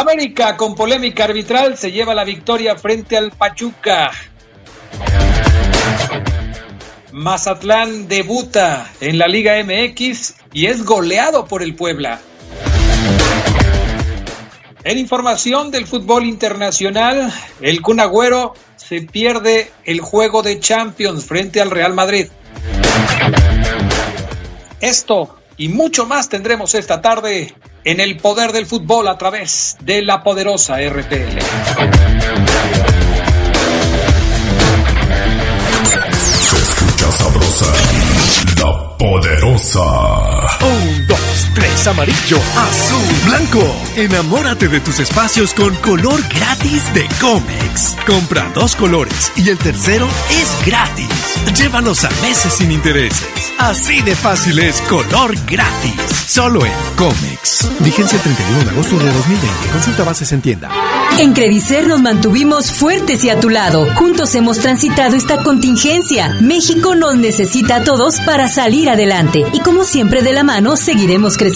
América con polémica arbitral se lleva la victoria frente al Pachuca. Mazatlán debuta en la Liga MX y es goleado por el Puebla. En información del fútbol internacional, el Kun Agüero se pierde el juego de Champions frente al Real Madrid. Esto y mucho más tendremos esta tarde en el poder del fútbol a través de la poderosa RPL. Se escucha sabrosa, la poderosa. Un, dos, tres, amarillo, azul, blanco. Enamórate de tus espacios con color gratis de Comex. Compra dos colores y el tercero es gratis. Llévalos a meses sin intereses. Así de fácil es color gratis. Solo en Comex. Vigencia el 31 de agosto de 2020. Consulta bases en tienda. En Credicer nos mantuvimos fuertes y a tu lado. Juntos hemos transitado esta contingencia. México nos necesita a todos para salir adelante. Y como siempre de la mano, seguiremos creciendo.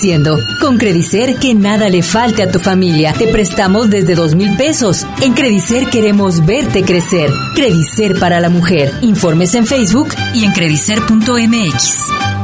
Con Credicer, que nada le falte a tu familia. Te prestamos desde dos mil pesos. En Credicer queremos verte crecer. Credicer para la mujer. Informes en Facebook y en credicer.mx.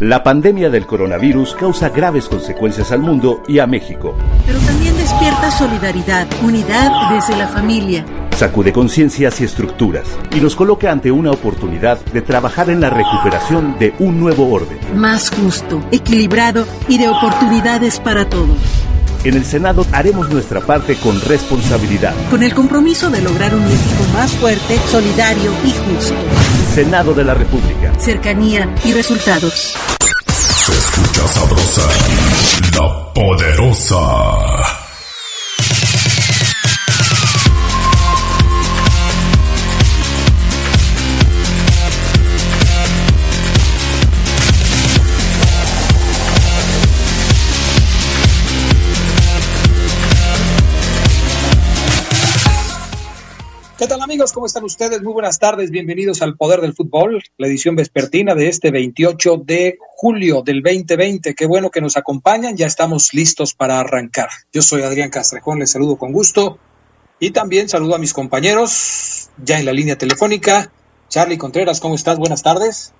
La pandemia del coronavirus causa graves consecuencias al mundo y a México. Pero también despierta solidaridad, unidad desde la familia. Sacude conciencias y estructuras y nos coloca ante una oportunidad de trabajar en la recuperación de un nuevo orden. Más justo, equilibrado y de oportunidades para todos. En el Senado haremos nuestra parte con responsabilidad. Con el compromiso de lograr un México más fuerte, solidario y justo. Senado de la República. Cercanía y resultados. Se escucha sabrosa, la poderosa. Amigos? ¿Cómo están ustedes? Muy buenas tardes, bienvenidos al Poder del Fútbol, la edición vespertina de este 28 de julio del 2020. Qué bueno que nos acompañan, ya estamos listos para arrancar. Yo soy Adrián Castrejón, les saludo con gusto y también saludo a mis compañeros ya en la línea telefónica. Charlie Contreras, ¿cómo estás? Buenas tardes.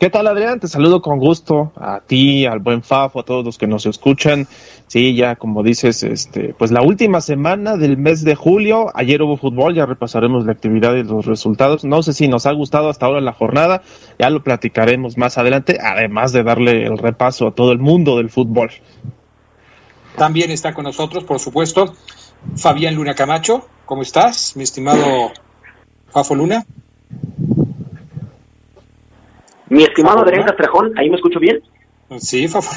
¿Qué tal, Adrián? Te saludo con gusto a ti, al buen Fafo, a todos los que nos escuchan. Sí, ya como dices, este, pues la última semana del mes de julio, ayer hubo fútbol, ya repasaremos la actividad y los resultados. No sé si nos ha gustado hasta ahora la jornada, ya lo platicaremos más adelante, además de darle el repaso a todo el mundo del fútbol. También está con nosotros, por supuesto, Fabián Luna Camacho. ¿Cómo estás, mi estimado Fafo Luna? Mi estimado Adrián Castrejón, ¿ahí me escucho bien? Sí, Fafo.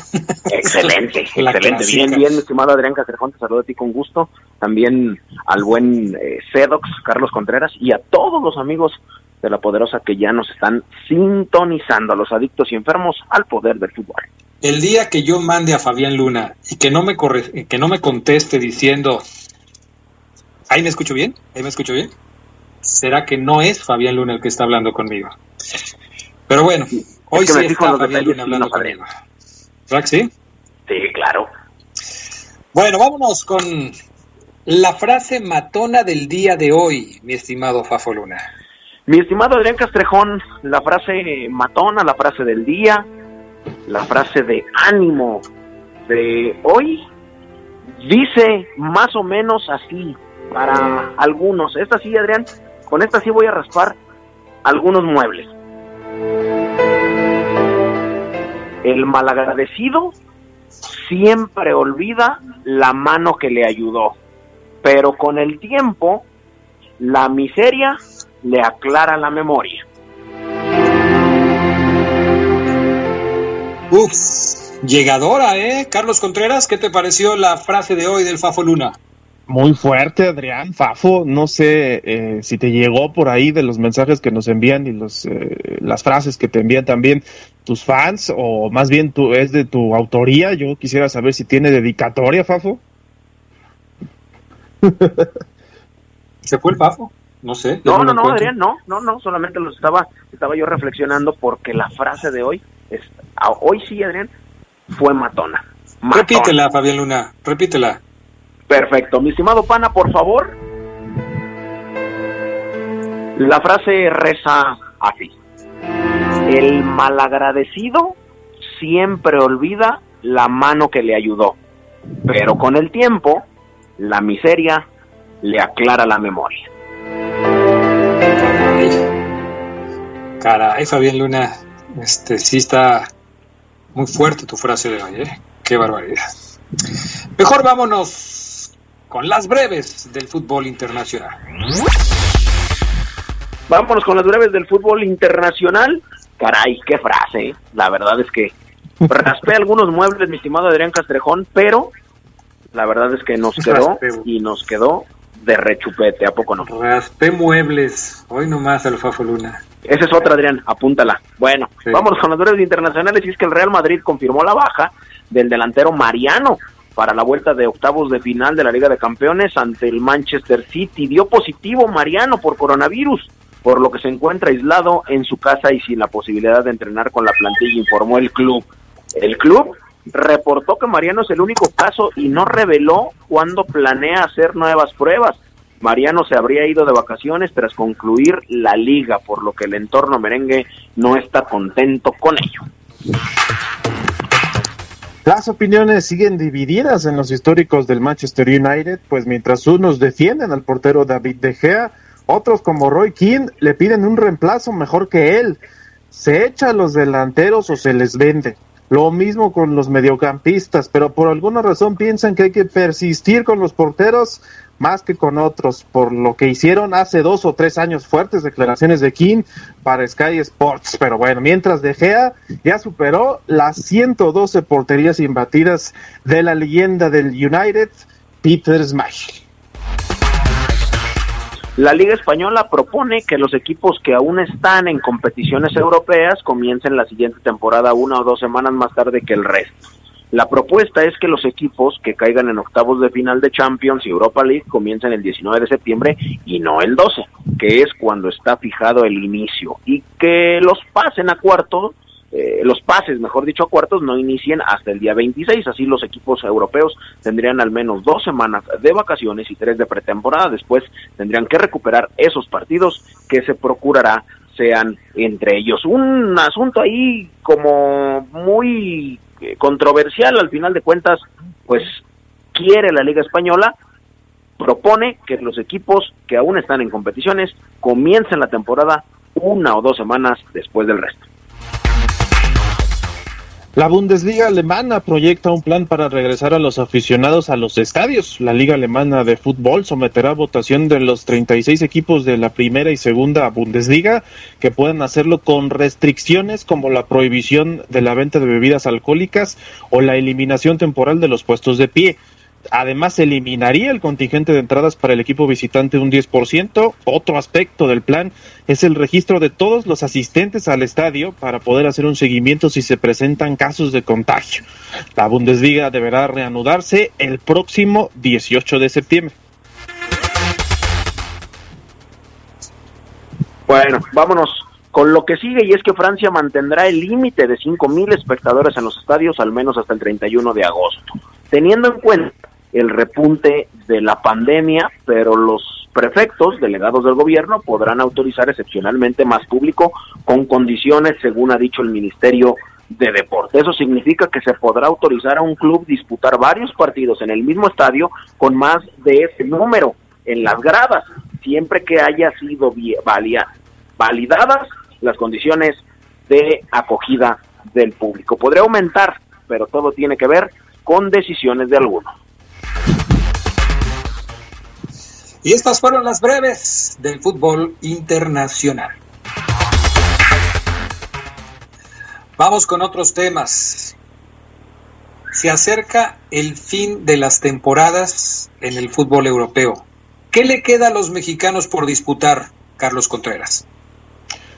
Excelente, excelente. Bien, bien, mi estimado Adrián Castrejón, te saludo a ti con gusto. También al buen eh, Cedox, Carlos Contreras, y a todos los amigos de La Poderosa que ya nos están sintonizando, a los adictos y enfermos al poder del fútbol. El día que yo mande a Fabián Luna y que no me corre, que no me conteste diciendo, ¿ahí me escucho bien? ¿Ahí me escucho bien? ¿Será que no es Fabián Luna el que está hablando conmigo? Pero bueno, hoy que me sí está los Fabián Luna hablando sabré. conmigo. ¿Verdad que sí? Sí, claro. Bueno, vámonos con la frase matona del día de hoy, mi estimado Fafo Luna. Mi estimado Adrián Castrejón, la frase matona, la frase del día, la frase de ánimo de hoy Dice más o menos así para algunos. Esta sí, Adrián, con esta sí voy a raspar algunos muebles. El malagradecido siempre olvida la mano que le ayudó, pero con el tiempo la miseria le aclara la memoria. Uf, llegadora, ¿eh? Carlos Contreras, ¿qué te pareció la frase de hoy del Fafo Luna? Muy fuerte, Adrián. Fafo, no sé eh, si te llegó por ahí de los mensajes que nos envían y los, eh, las frases que te envían también tus fans, o más bien tu, es de tu autoría. Yo quisiera saber si tiene dedicatoria, Fafo. ¿Se fue el Fafo? No sé. No, no, no, Adrián, no, no, no, solamente lo estaba, estaba yo reflexionando porque la frase de hoy, es, hoy sí, Adrián, fue matona. matona. Repítela, Fabián Luna, repítela. Perfecto. Mi estimado pana, por favor. La frase reza así. El malagradecido siempre olvida la mano que le ayudó, pero con el tiempo la miseria le aclara la memoria. Caray, Fabián Luna, este sí está muy fuerte tu frase de hoy, ¿eh? Qué barbaridad. Mejor vámonos con las breves del fútbol internacional. Vámonos con las breves del fútbol internacional. Caray, qué frase. ¿eh? La verdad es que raspé algunos muebles, mi estimado Adrián Castrejón, pero la verdad es que nos quedó y nos quedó de rechupete, ¿a poco no? Raspé muebles, hoy nomás al Fafo Luna. Esa es otra, Adrián, apúntala. Bueno, sí. vámonos con las breves internacionales y es que el Real Madrid confirmó la baja del delantero Mariano para la vuelta de octavos de final de la Liga de Campeones ante el Manchester City. Dio positivo Mariano por coronavirus, por lo que se encuentra aislado en su casa y sin la posibilidad de entrenar con la plantilla, informó el club. El club reportó que Mariano es el único caso y no reveló cuándo planea hacer nuevas pruebas. Mariano se habría ido de vacaciones tras concluir la liga, por lo que el entorno merengue no está contento con ello. Las opiniones siguen divididas en los históricos del Manchester United, pues mientras unos defienden al portero David De Gea, otros como Roy Keane le piden un reemplazo mejor que él. ¿Se echa a los delanteros o se les vende? Lo mismo con los mediocampistas, pero por alguna razón piensan que hay que persistir con los porteros más que con otros, por lo que hicieron hace dos o tres años fuertes declaraciones de King para Sky Sports. Pero bueno, mientras De Gea ya superó las 112 porterías imbatidas de la leyenda del United, Peter Schmeichel. La Liga Española propone que los equipos que aún están en competiciones europeas comiencen la siguiente temporada una o dos semanas más tarde que el resto. La propuesta es que los equipos que caigan en octavos de final de Champions y Europa League comiencen el 19 de septiembre y no el 12, que es cuando está fijado el inicio, y que los pasen a cuartos, eh, los pases, mejor dicho, a cuartos no inicien hasta el día 26, así los equipos europeos tendrían al menos dos semanas de vacaciones y tres de pretemporada, después tendrían que recuperar esos partidos que se procurará sean entre ellos. Un asunto ahí como muy controversial al final de cuentas, pues quiere la Liga Española, propone que los equipos que aún están en competiciones comiencen la temporada una o dos semanas después del resto. La Bundesliga alemana proyecta un plan para regresar a los aficionados a los estadios. La Liga Alemana de Fútbol someterá a votación de los 36 equipos de la primera y segunda Bundesliga que pueden hacerlo con restricciones como la prohibición de la venta de bebidas alcohólicas o la eliminación temporal de los puestos de pie. Además, eliminaría el contingente de entradas para el equipo visitante un 10%. Otro aspecto del plan es el registro de todos los asistentes al estadio para poder hacer un seguimiento si se presentan casos de contagio. La Bundesliga deberá reanudarse el próximo 18 de septiembre. Bueno, vámonos con lo que sigue y es que Francia mantendrá el límite de 5.000 espectadores en los estadios al menos hasta el 31 de agosto. Teniendo en cuenta el repunte de la pandemia, pero los prefectos, delegados del gobierno, podrán autorizar excepcionalmente más público con condiciones, según ha dicho el Ministerio de deporte. Eso significa que se podrá autorizar a un club disputar varios partidos en el mismo estadio con más de ese número en las gradas, siempre que haya sido validadas las condiciones de acogida del público. Podría aumentar, pero todo tiene que ver con decisiones de alguno. Y estas fueron las breves del fútbol internacional. Vamos con otros temas. Se acerca el fin de las temporadas en el fútbol europeo. ¿Qué le queda a los mexicanos por disputar, Carlos Contreras?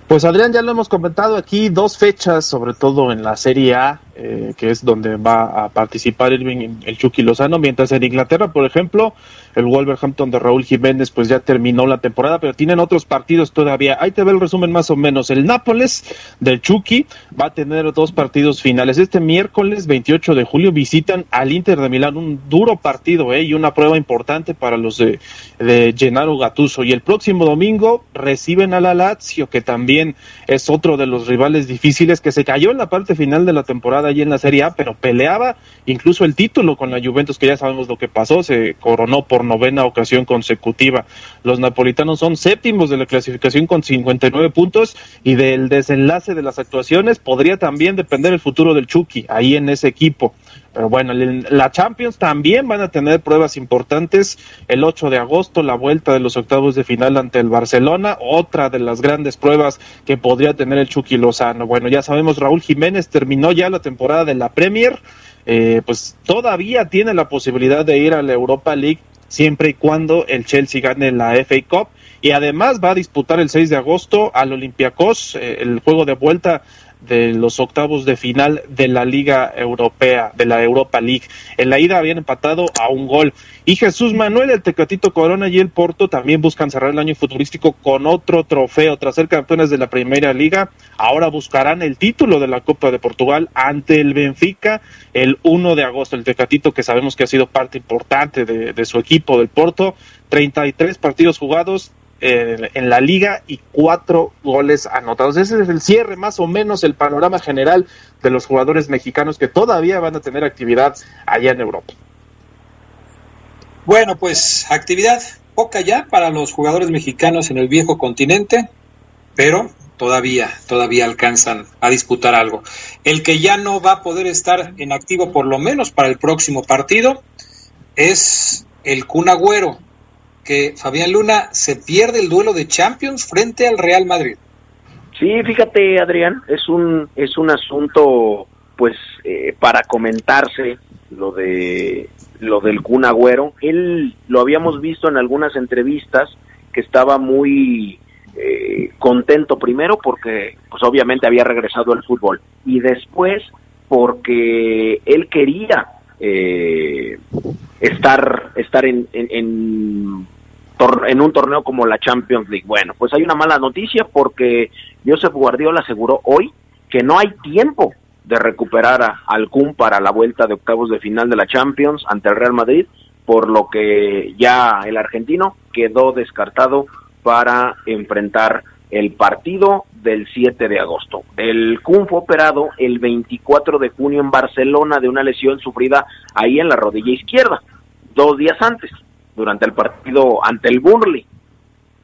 Pues Adrián, ya lo hemos comentado aquí, dos fechas, sobre todo en la Serie A, eh, que es donde va a participar Irving, el Chucky Lozano, mientras en Inglaterra, por ejemplo, el Wolverhampton de Raúl Jiménez pues ya terminó la temporada, pero tienen otros partidos todavía. Ahí te ve el resumen más o menos. El Nápoles del Chucky va a tener dos partidos finales. Este miércoles 28 de julio visitan al Inter de Milán, un duro partido ¿eh? y una prueba importante para los de, de Gennaro Gattuso. Y el próximo domingo reciben a la Lazio, que también es otro de los rivales difíciles, que se cayó en la parte final de la temporada allí en la Serie A, pero peleaba incluso el título con la Juventus, que ya sabemos lo que pasó, se coronó por novena ocasión consecutiva. Los napolitanos son séptimos de la clasificación con 59 puntos y del desenlace de las actuaciones podría también depender el futuro del Chucky ahí en ese equipo. Pero bueno, la Champions también van a tener pruebas importantes. El 8 de agosto, la vuelta de los octavos de final ante el Barcelona, otra de las grandes pruebas que podría tener el Chucky Lozano. Bueno, ya sabemos, Raúl Jiménez terminó ya la temporada de la Premier. Eh, pues todavía tiene la posibilidad de ir a la Europa League siempre y cuando el Chelsea gane la FA Cup y además va a disputar el 6 de agosto al Olympiacos eh, el juego de vuelta de los octavos de final de la Liga Europea, de la Europa League. En la ida habían empatado a un gol. Y Jesús Manuel, el Tecatito Corona y el Porto también buscan cerrar el año futurístico con otro trofeo. Tras ser campeones de la Primera Liga, ahora buscarán el título de la Copa de Portugal ante el Benfica el 1 de agosto. El Tecatito, que sabemos que ha sido parte importante de, de su equipo del Porto, 33 partidos jugados, en la liga y cuatro goles anotados. Ese es el cierre, más o menos, el panorama general de los jugadores mexicanos que todavía van a tener actividad allá en Europa. Bueno, pues actividad poca ya para los jugadores mexicanos en el viejo continente, pero todavía, todavía alcanzan a disputar algo. El que ya no va a poder estar en activo por lo menos para el próximo partido es el Kun Agüero, que Fabián Luna se pierde el duelo de Champions frente al Real Madrid. Sí, fíjate, Adrián, es un es un asunto pues eh, para comentarse lo de lo del Kun Agüero. Él lo habíamos visto en algunas entrevistas que estaba muy eh, contento primero porque pues obviamente había regresado al fútbol y después porque él quería eh, estar estar en, en, en un torneo como la Champions League. Bueno, pues hay una mala noticia porque Josep Guardiola aseguró hoy que no hay tiempo de recuperar a, al Kun para la vuelta de octavos de final de la Champions ante el Real Madrid, por lo que ya el argentino quedó descartado para enfrentar el partido del 7 de agosto. El Kun fue operado el 24 de junio en Barcelona de una lesión sufrida ahí en la rodilla izquierda, dos días antes durante el partido ante el Burnley.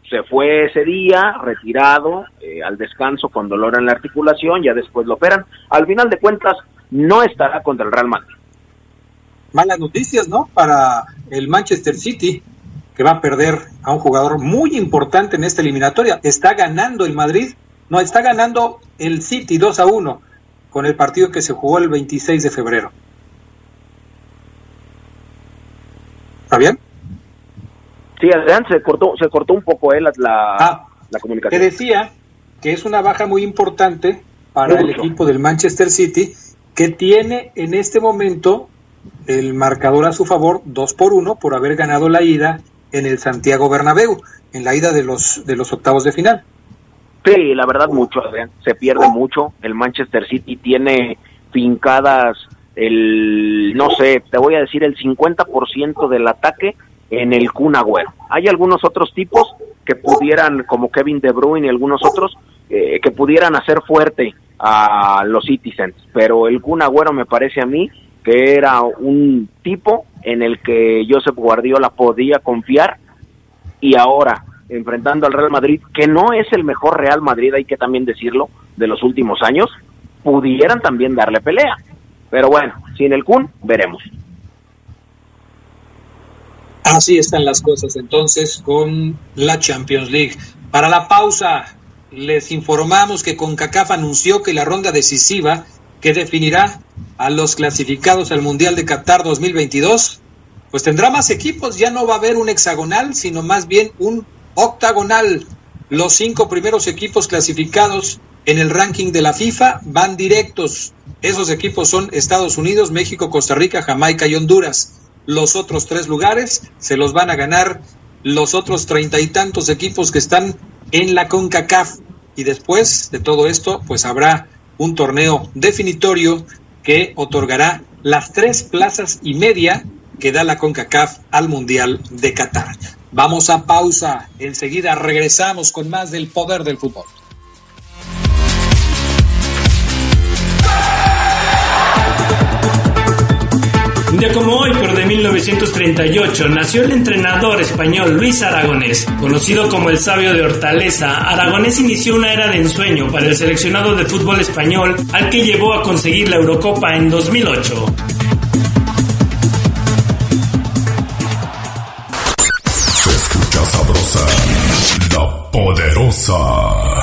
Se fue ese día retirado eh, al descanso con dolor en la articulación, ya después lo operan. Al final de cuentas, no estará contra el Real Madrid. Malas noticias, ¿no? Para el Manchester City, que va a perder a un jugador muy importante en esta eliminatoria. Está ganando el Madrid, no, está ganando el City 2 a 1 con el partido que se jugó el 26 de febrero. ¿Está bien? Sí, Adrián, se cortó, se cortó un poco eh, la, ah, la, comunicación. Te decía que es una baja muy importante para el equipo del Manchester City, que tiene en este momento el marcador a su favor, 2 por 1, por haber ganado la ida en el Santiago Bernabéu, en la ida de los, de los octavos de final. Sí, la verdad mucho, Adrián, se pierde mucho. El Manchester City tiene fincadas el, no sé, te voy a decir, el 50% del ataque en el Kun Agüero. Hay algunos otros tipos que pudieran, como Kevin De Bruyne y algunos otros, eh, que pudieran hacer fuerte a los Citizens, pero el Kun Agüero me parece a mí que era un tipo en el que Josep Guardiola podía confiar y ahora enfrentando al Real Madrid, que no es el mejor Real Madrid, hay que también decirlo, de los últimos años, pudieran también darle pelea. Pero bueno, sin el Kun, veremos. Así están las cosas entonces con la Champions League. Para la pausa, les informamos que CONCACAF anunció que la ronda decisiva que definirá a los clasificados al Mundial de Qatar 2022, pues tendrá más equipos, ya no va a haber un hexagonal, sino más bien un octagonal. Los cinco primeros equipos clasificados en el ranking de la FIFA van directos. Esos equipos son Estados Unidos, México, Costa Rica, Jamaica y Honduras. Los otros tres lugares se los van a ganar los otros treinta y tantos equipos que están en la CONCACAF. Y después de todo esto, pues habrá un torneo definitorio que otorgará las tres plazas y media que da la CONCACAF al Mundial de Qatar. Vamos a pausa, enseguida regresamos con más del poder del fútbol. Un día como hoy, pero de 1938, nació el entrenador español Luis Aragonés. Conocido como el sabio de Hortaleza, Aragonés inició una era de ensueño para el seleccionado de fútbol español al que llevó a conseguir la Eurocopa en 2008. Se escucha sabrosa, la poderosa.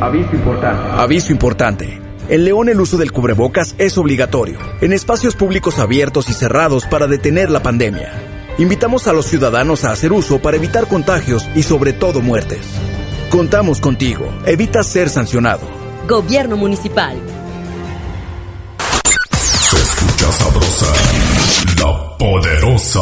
Aviso importante. Aviso importante. En León el uso del cubrebocas es obligatorio, en espacios públicos abiertos y cerrados para detener la pandemia. Invitamos a los ciudadanos a hacer uso para evitar contagios y sobre todo muertes. Contamos contigo. Evita ser sancionado. Gobierno Municipal. Se escucha sabrosa, la poderosa.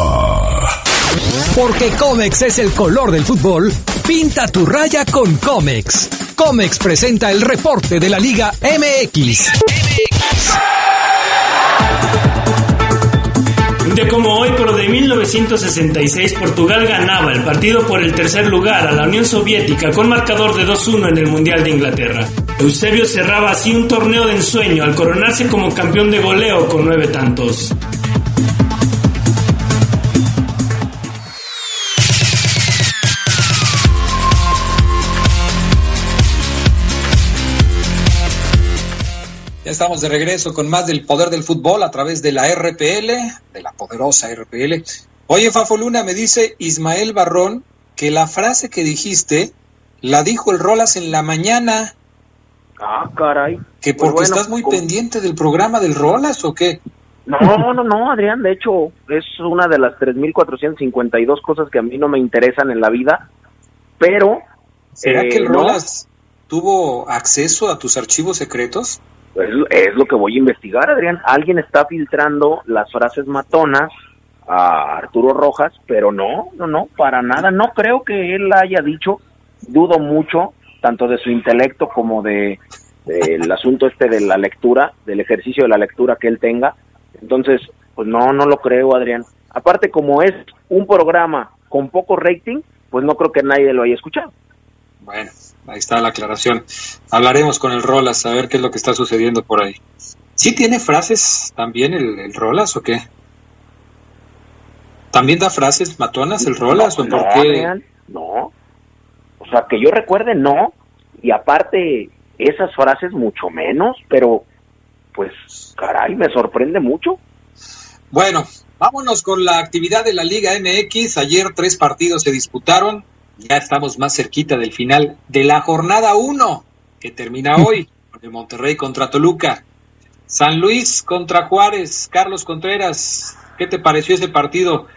Porque Comex es el color del fútbol, pinta tu raya con Comex. Comex presenta el reporte de la Liga MX. Un día como hoy, pero de 1966, Portugal ganaba el partido por el tercer lugar a la Unión Soviética con marcador de 2-1 en el Mundial de Inglaterra. Eusebio cerraba así un torneo de ensueño al coronarse como campeón de goleo con nueve tantos. Estamos de regreso con más del poder del fútbol a través de la RPL, de la poderosa RPL. Oye, Fafo Luna, me dice Ismael Barrón que la frase que dijiste la dijo el Rolas en la mañana. Ah, caray. ¿Que Pues porque bueno, estás muy ¿cómo? pendiente del programa del Rolas o qué? No, no, no, Adrián, de hecho es una de las 3.452 cosas que a mí no me interesan en la vida, pero... ¿Será eh, que el no, Rolas tuvo acceso a tus archivos secretos? Es, lo que voy a investigar, Adrián. Alguien está filtrando las frases matonas a Arturo Rojas, pero no, no, no, para nada. No creo que él haya dicho, dudo mucho, tanto de su intelecto como de del asunto este de la lectura, del ejercicio de la lectura que él tenga. Entonces, pues no, no lo creo, Adrián. Aparte, como es un programa con poco rating, pues no creo que nadie lo haya escuchado. Bueno, ahí está la aclaración. Hablaremos con el Rolas a ver qué es lo que está sucediendo por ahí. ¿Sí tiene frases también el, el Rolas o qué? ¿También da frases matonas el Rolas o no, por qué? Adrián, no. O sea, que yo recuerde, no. Y aparte, esas frases mucho menos, pero pues, caray, me sorprende mucho. Bueno, vámonos con la actividad de la Liga MX. Ayer tres partidos se disputaron. Ya estamos más cerquita del final de la jornada 1, que termina hoy, de Monterrey contra Toluca. San Luis contra Juárez. Carlos Contreras, ¿qué te pareció ese partido?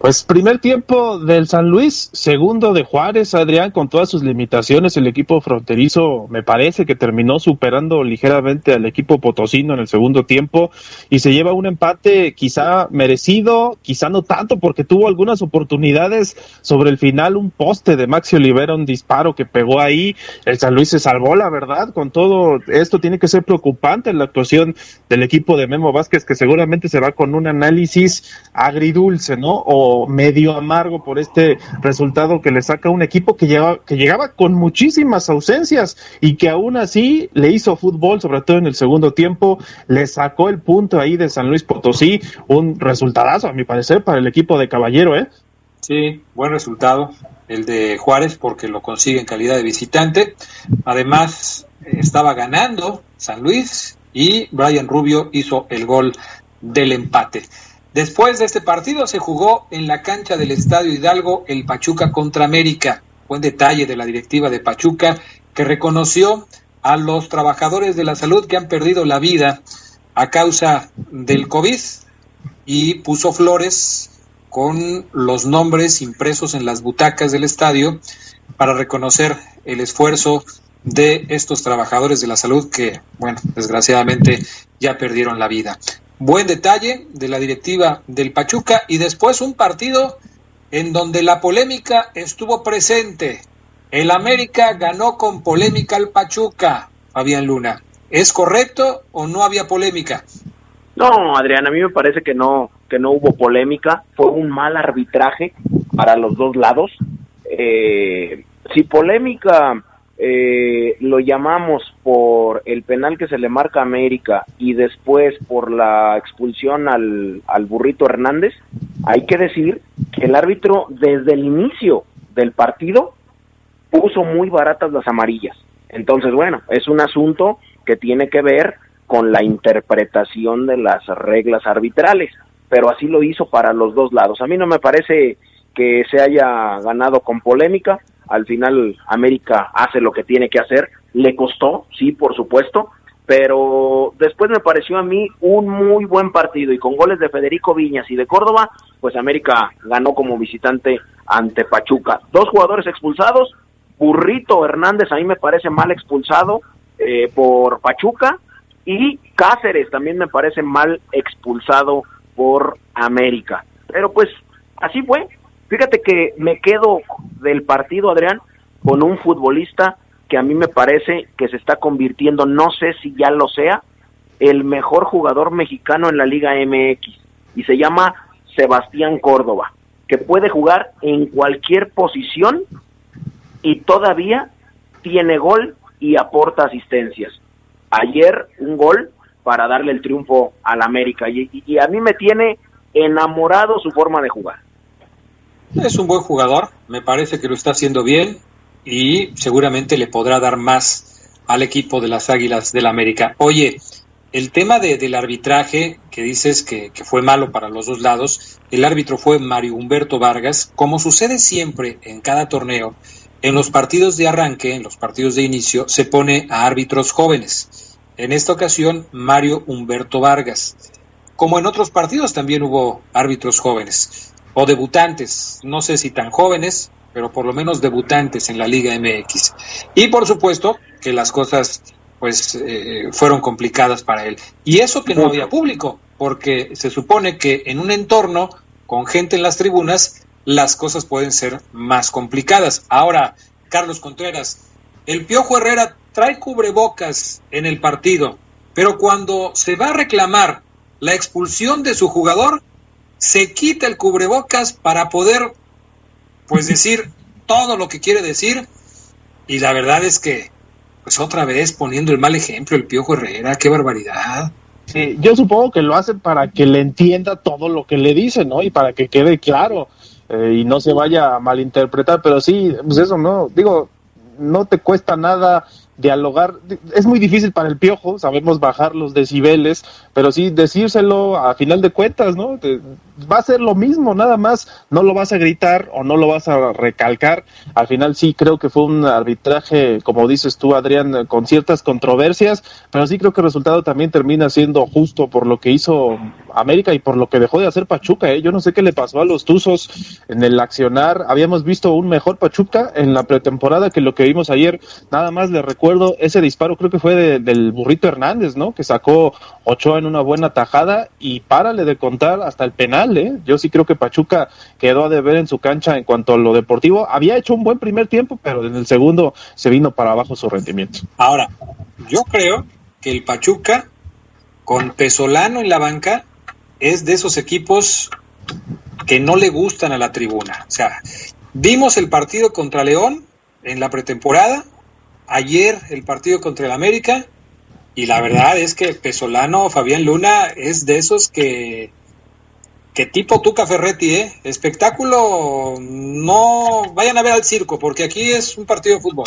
Pues primer tiempo del San Luis, segundo de Juárez, Adrián, con todas sus limitaciones, el equipo fronterizo me parece que terminó superando ligeramente al equipo potosino en el segundo tiempo y se lleva un empate quizá merecido, quizá no tanto porque tuvo algunas oportunidades sobre el final, un poste de Maxi Olivera, un disparo que pegó ahí, el San Luis se salvó, la verdad, con todo esto tiene que ser preocupante la actuación del equipo de Memo Vázquez que seguramente se va con un análisis agridulce, ¿no? O medio amargo por este resultado que le saca un equipo que, lleva, que llegaba con muchísimas ausencias y que aún así le hizo fútbol, sobre todo en el segundo tiempo, le sacó el punto ahí de San Luis Potosí, un resultadazo a mi parecer para el equipo de Caballero, ¿eh? Sí, buen resultado el de Juárez porque lo consigue en calidad de visitante. Además, estaba ganando San Luis y Brian Rubio hizo el gol del empate. Después de este partido se jugó en la cancha del Estadio Hidalgo el Pachuca contra América. Buen detalle de la directiva de Pachuca que reconoció a los trabajadores de la salud que han perdido la vida a causa del COVID y puso flores con los nombres impresos en las butacas del estadio para reconocer el esfuerzo de estos trabajadores de la salud que, bueno, desgraciadamente ya perdieron la vida. Buen detalle de la directiva del Pachuca y después un partido en donde la polémica estuvo presente. El América ganó con polémica al Pachuca, Fabián Luna. ¿Es correcto o no había polémica? No, Adrián, a mí me parece que no, que no hubo polémica. Fue un mal arbitraje para los dos lados. Eh, si polémica eh, lo llamamos por el penal que se le marca a América y después por la expulsión al, al burrito Hernández, hay que decir que el árbitro desde el inicio del partido puso muy baratas las amarillas. Entonces, bueno, es un asunto que tiene que ver con la interpretación de las reglas arbitrales, pero así lo hizo para los dos lados. A mí no me parece que se haya ganado con polémica, al final América hace lo que tiene que hacer, le costó, sí, por supuesto, pero después me pareció a mí un muy buen partido y con goles de Federico Viñas y de Córdoba, pues América ganó como visitante ante Pachuca. Dos jugadores expulsados, Burrito Hernández a mí me parece mal expulsado eh, por Pachuca y Cáceres también me parece mal expulsado por América. Pero pues así fue, Fíjate que me quedo del partido, Adrián, con un futbolista que a mí me parece que se está convirtiendo, no sé si ya lo sea, el mejor jugador mexicano en la Liga MX y se llama Sebastián Córdoba, que puede jugar en cualquier posición y todavía tiene gol y aporta asistencias. Ayer un gol para darle el triunfo al América y, a mí me tiene enamorado su forma de jugar. Es un buen jugador, me parece que lo está haciendo bien y seguramente le podrá dar más al equipo de las Águilas del la América. Oye, el tema de, del arbitraje que dices que, que, fue malo para los dos lados, el árbitro fue Mario Humberto Vargas, como sucede siempre en cada torneo, en los partidos de arranque, en los partidos de inicio, se pone a árbitros jóvenes. En esta ocasión, Mario Humberto Vargas. Como en otros partidos también hubo árbitros jóvenes o debutantes, no sé si tan jóvenes, pero por lo menos debutantes en la Liga MX. Y por supuesto que las cosas pues eh, fueron complicadas para él. Y eso que no había público, porque se supone que en un entorno con gente en las tribunas, las cosas pueden ser más complicadas. Ahora, Carlos Contreras, el Piojo Herrera trae cubrebocas en el partido, pero cuando se va a reclamar la expulsión de su jugador, se quita el cubrebocas para poder, pues decir todo lo que quiere decir. Y la verdad es que, pues otra vez poniendo el mal ejemplo, el Piojo Herrera, qué barbaridad. Sí, yo supongo que lo hacen para que le entienda todo lo que le dicen, ¿no? Y para que quede claro eh, y no se vaya a malinterpretar, pero sí, pues eso, ¿no? Digo, no te cuesta nada dialogar. Es muy difícil para el piojo, sabemos bajar los decibeles, pero sí decírselo a final de cuentas, ¿no? Va a ser lo mismo, nada más, no lo vas a gritar o no lo vas a recalcar. Al final sí creo que fue un arbitraje, como dices tú, Adrián, con ciertas controversias, pero sí creo que el resultado también termina siendo justo por lo que hizo América y por lo que dejó de hacer Pachuca. ¿eh? Yo no sé qué le pasó a los Tuzos en el accionar. Habíamos visto un mejor Pachuca en la pretemporada que lo que vimos ayer. Nada más le recuerdo ese disparo, creo que fue del burrito Hernández, ¿no? Que sacó Ochoa en una buena tajada y párale de contar hasta el penal. ¿eh? Yo sí creo que Pachuca quedó a deber en su cancha en cuanto a lo deportivo. Había hecho un buen primer tiempo, pero en el segundo se vino para abajo su rendimiento. Ahora, yo creo que el Pachuca con Pesolano en la banca es de esos equipos que no le gustan a la tribuna. O sea, vimos el partido contra León en la pretemporada, ayer el partido contra el América, y la verdad es que Pesolano, Fabián Luna, es de esos que, que tipo Tuca Ferretti, ¿eh? Espectáculo, no vayan a ver al circo, porque aquí es un partido de fútbol.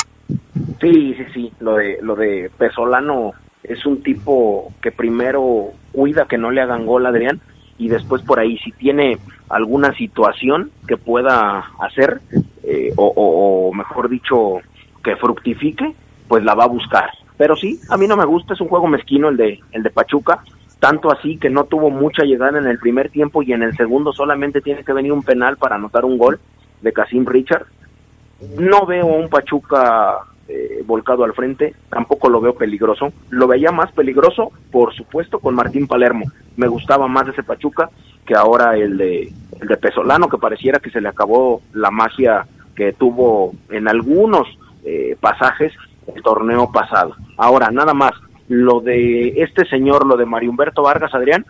Sí, sí, sí, lo de, lo de Pesolano es un tipo que primero cuida que no le hagan gol a Adrián y después por ahí si tiene alguna situación que pueda hacer eh, o, mejor dicho que fructifique pues la va a buscar pero sí a mí no me gusta es un juego mezquino el de el de Pachuca tanto así que no tuvo mucha llegada en el primer tiempo y en el segundo solamente tiene que venir un penal para anotar un gol de Casim Richard no veo un Pachuca eh, volcado al frente, tampoco lo veo peligroso. Lo veía más peligroso, por supuesto, con Martín Palermo. Me gustaba más ese Pachuca que ahora el de, el de Pesolano, que pareciera que se le acabó la magia que tuvo en algunos eh, pasajes el torneo pasado. Ahora, nada más, lo de este señor, lo de Mario Humberto Vargas, Adrián,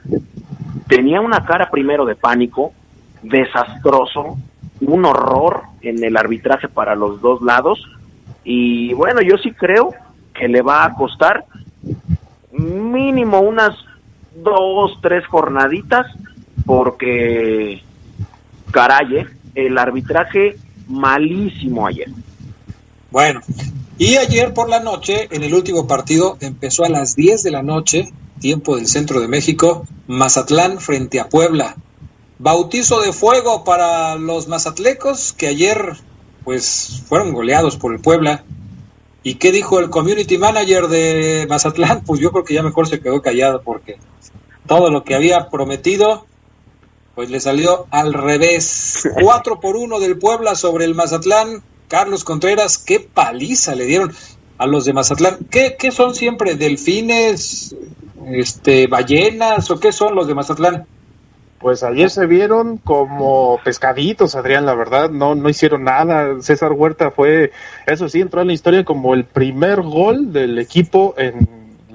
tenía una cara primero de pánico, desastroso, un horror en el arbitraje para los dos lados, y bueno, yo sí creo que le va a costar mínimo unas dos, tres jornaditas, porque, caray, ¿eh? el arbitraje malísimo ayer. Bueno, y ayer por la noche, en el último partido, empezó a las 10 de la noche, tiempo del centro de México, Mazatlán frente a Puebla. Bautizo de fuego para los mazatlecos que ayer pues fueron goleados por el Puebla. ¿Y qué dijo el community manager de Mazatlán? Pues yo creo que ya mejor se quedó callado porque todo lo que había prometido, pues le salió al revés. Cuatro por uno del Puebla sobre el Mazatlán. Carlos Contreras, qué paliza le dieron a los de Mazatlán. ¿Qué, son siempre? ¿Delfines? Este, ballenas o qué son los de Mazatlán? Pues ayer se vieron como pescaditos, Adrián, la verdad, no, no hicieron nada. César Huerta fue, eso sí, entró en la historia como el primer gol del equipo en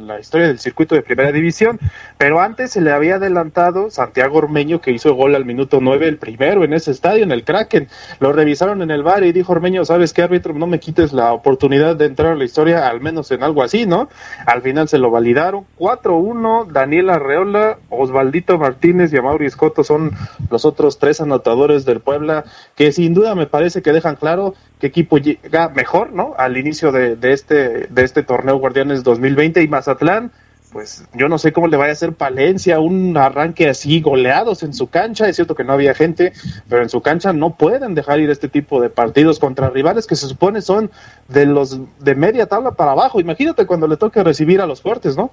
la historia del circuito de primera división, pero antes se le había adelantado Santiago Ormeño que hizo gol al minuto 9, el primero en ese estadio, en el Kraken. Lo revisaron en el bar y dijo Ormeño, ¿sabes qué árbitro? No me quites la oportunidad de entrar a la historia, al menos en algo así, ¿no? Al final se lo validaron. 4-1, Daniel Arreola, Osvaldito Martínez y Amaury Escoto son los otros tres anotadores del Puebla, que sin duda me parece que dejan claro qué equipo llega mejor, ¿no? Al inicio de, de este, de este torneo Guardianes 2020 y Mazatlán, pues yo no sé cómo le vaya a hacer Palencia un arranque así goleados en su cancha. Es cierto que no había gente, pero en su cancha no pueden dejar ir este tipo de partidos contra rivales que se supone son de los de media tabla para abajo. Imagínate cuando le toque recibir a los fuertes, ¿no?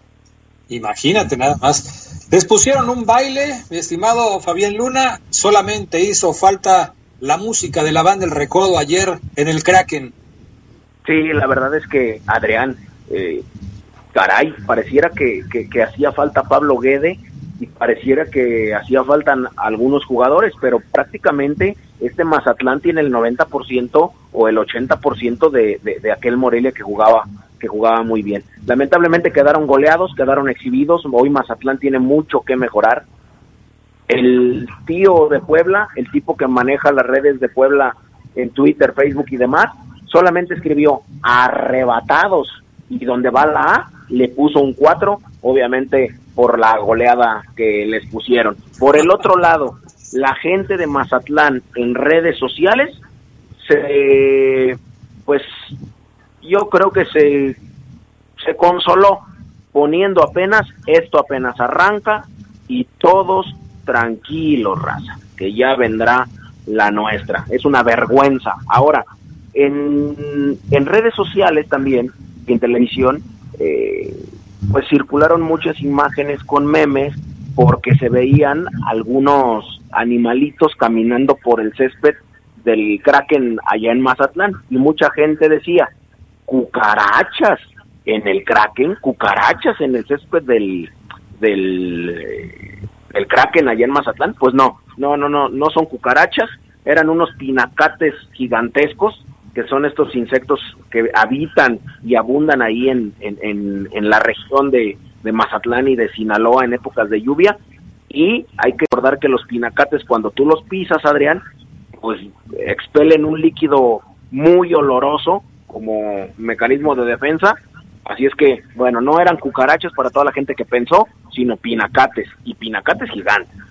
Imagínate nada más. Les pusieron un baile, mi estimado Fabián Luna. Solamente hizo falta la música de la banda El Recodo ayer en el Kraken. Sí, la verdad es que Adrián, eh, caray, pareciera que, que, hacía falta Pablo Guede y pareciera que hacía falta algunos jugadores, pero prácticamente este Mazatlán tiene el 90% o el 80% de, de, de aquel Morelia que jugaba que jugaba muy bien. Lamentablemente quedaron goleados, quedaron exhibidos, hoy Mazatlán tiene mucho que mejorar, el tío de Puebla, el tipo que maneja las redes de Puebla en Twitter, Facebook y demás, solamente escribió arrebatados y donde va la A le puso un 4, obviamente por la goleada que les pusieron. Por el otro lado, la gente de Mazatlán en redes sociales se pues yo creo que se se consoló poniendo apenas esto apenas arranca y todos tranquilo, raza, que ya vendrá la nuestra. Es una vergüenza. Ahora, en, en redes sociales también, en televisión, eh, pues circularon muchas imágenes con memes porque se veían algunos animalitos caminando por el césped del Kraken allá en Mazatlán y mucha gente decía, cucarachas en el Kraken, cucarachas en el césped del, del, del Kraken allá en Mazatlán, pues no, no, no, no, no son cucarachas, eran unos pinacates gigantescos que son estos insectos que habitan y abundan ahí en, en, en, la región de, de Mazatlán y de Sinaloa en épocas de lluvia. Y hay que recordar que los pinacates, cuando tú los pisas, Adrián, pues expelen un líquido muy oloroso como mecanismo de defensa. Así es que, bueno, no eran cucarachas para toda la gente que pensó, sino pinacates, y pinacates gigantes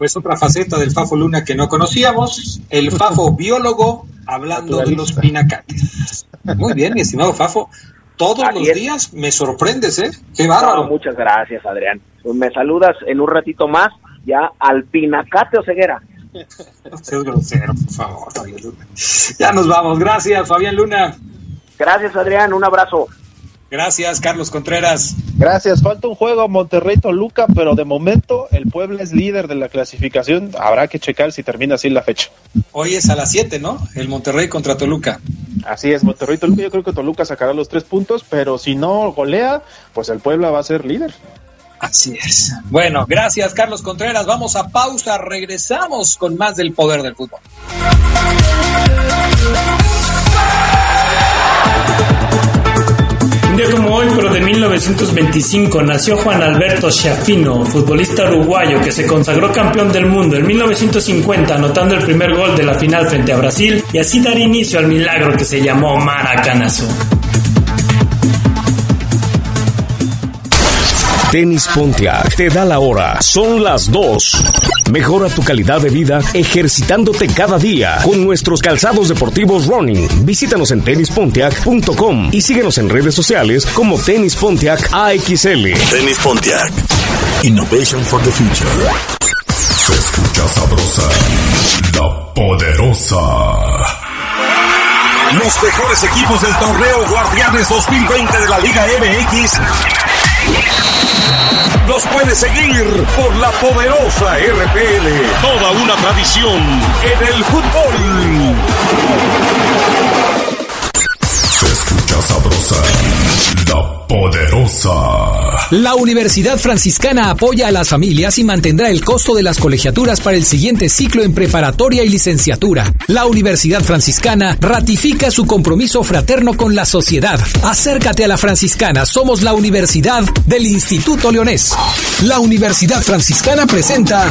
pues otra faceta del Fafo Luna que no conocíamos, el Fafo biólogo hablando de los pinacates. Muy bien, mi estimado Fafo. Todos los días me sorprendes, ¿eh? Qué bárbaro. muchas gracias, Adrián. Pues me saludas en un ratito más ya al pinacate o ceguera. No seas grosero, por favor, Fabián Luna. Ya nos vamos. Gracias, Fabián Luna. Gracias, Adrián. Un abrazo. Gracias, Carlos Contreras. Gracias. Falta un juego Monterrey-Toluca, pero de momento el Puebla es líder de la clasificación. Habrá que checar si termina así la fecha. Hoy es a las 7, ¿no? El Monterrey contra Toluca. Así es, Monterrey-Toluca. Yo creo que Toluca sacará los tres puntos, pero si no golea, pues el Puebla va a ser líder. Así es. Bueno, gracias, Carlos Contreras. Vamos a pausa. Regresamos con más del poder del fútbol. Como hoy, pero de 1925, nació Juan Alberto Schiaffino, futbolista uruguayo que se consagró campeón del mundo en 1950 anotando el primer gol de la final frente a Brasil y así dar inicio al milagro que se llamó Maracanazo. Tenis Pontiac te da la hora. Son las 2. Mejora tu calidad de vida ejercitándote cada día con nuestros calzados deportivos running. Visítanos en tenispontiac.com y síguenos en redes sociales como Tenis Pontiac AXL. Tenis Pontiac. Innovation for the future. Se escucha sabrosa, la poderosa. Los mejores equipos del torneo Guardianes 2020 de la Liga MX los puede seguir por la poderosa RPL. Toda una tradición en el fútbol. Se escucha sabrosa, la poderosa. La Universidad Franciscana apoya a las familias y mantendrá el costo de las colegiaturas para el siguiente ciclo en preparatoria y licenciatura. La Universidad Franciscana ratifica su compromiso fraterno con la sociedad. Acércate a la Franciscana, somos la Universidad del Instituto Leonés. La Universidad Franciscana presenta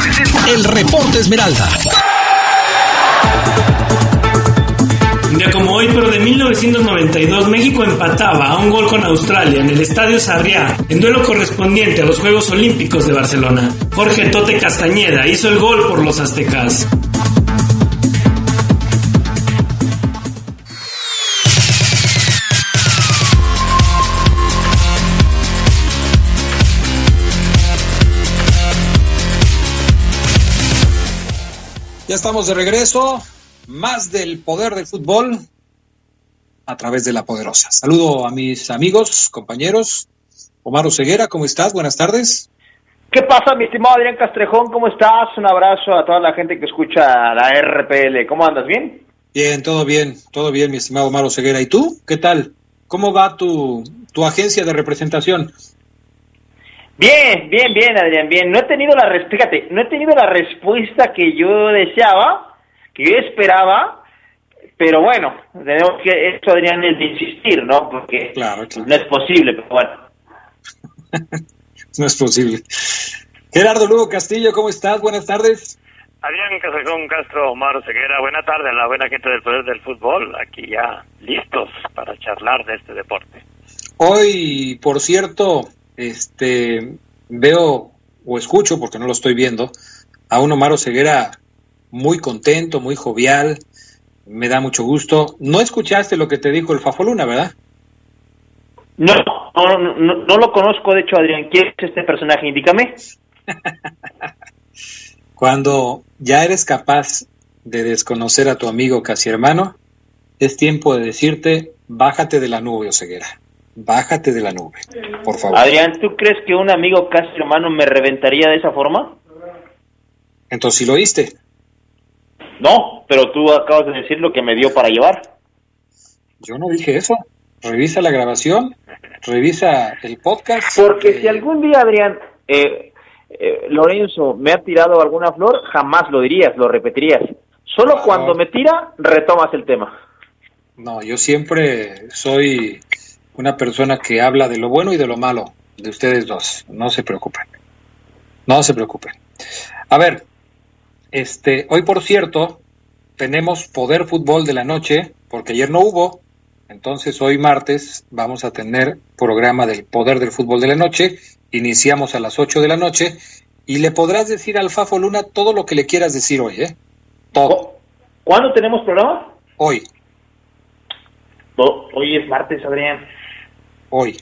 el Reporte Esmeralda. Día como hoy, pero de 1992, México empataba a un gol con Australia en el Estadio Sarriá, en duelo correspondiente a los Juegos Olímpicos de Barcelona. Jorge Tote Castañeda hizo el gol por los aztecas. Ya estamos de regreso más del poder del fútbol a través de la poderosa. Saludo a mis amigos, compañeros. Omar Ceguera, ¿cómo estás? Buenas tardes. ¿Qué pasa, mi estimado Adrián Castrejón? ¿Cómo estás? Un abrazo a toda la gente que escucha la RPL. ¿Cómo andas? ¿Bien? Bien, todo bien, todo bien, mi estimado Omar Ceguera. ¿Y tú? ¿Qué tal? ¿Cómo va tu, tu agencia de representación? Bien, bien, bien, Adrián, bien. No he tenido la, fíjate, no he tenido la respuesta que yo deseaba, que yo esperaba, pero bueno, tenemos que, esto Adrián es de insistir, ¿no? Porque no es posible, pero bueno. no es posible. Gerardo Lugo Castillo, ¿cómo estás? Buenas tardes. Adrián Casajón Castro, Omar Ceguera, buena tarde a la buena gente del Poder del Fútbol, aquí ya listos para charlar de este deporte. Hoy, por cierto, este veo o escucho, porque no lo estoy viendo, a un Omar Ceguera muy contento, muy jovial, me da mucho gusto. No escuchaste lo que te dijo el Fafoluna, ¿verdad? No, no, no, lo conozco, de hecho, Adrián. ¿Quién es este personaje? Indícame. Cuando ya eres capaz de desconocer a tu amigo casi hermano, es tiempo de decirte, bájate de la nube, ceguera. bájate de la nube, por favor. Adrián, ¿tú crees que un amigo casi hermano me reventaría de esa forma? Entonces, ¿sí lo oíste? No, pero tú acabas de decir lo que me dio para llevar. Yo no dije eso. Revisa la grabación, revisa el podcast. Porque si algún día, Adrián, eh, eh, Lorenzo me ha tirado alguna flor, jamás lo dirías, lo repetirías. Solo Ah, cuando no. me tira, retomas el tema. No, yo siempre soy una persona que habla de lo bueno y de lo malo de ustedes dos. No se preocupen. No se preocupen. A ver, este, hoy por cierto, tenemos Poder Fútbol de la Noche, porque ayer no hubo. Entonces hoy martes vamos a tener programa del Poder del Fútbol de la Noche. Iniciamos a las 8 de la noche y le podrás decir al Fafo Luna todo lo que le quieras decir hoy, ¿eh? Todo. ¿Cuándo tenemos programa? Hoy, hoy es martes, Adrián. hoy.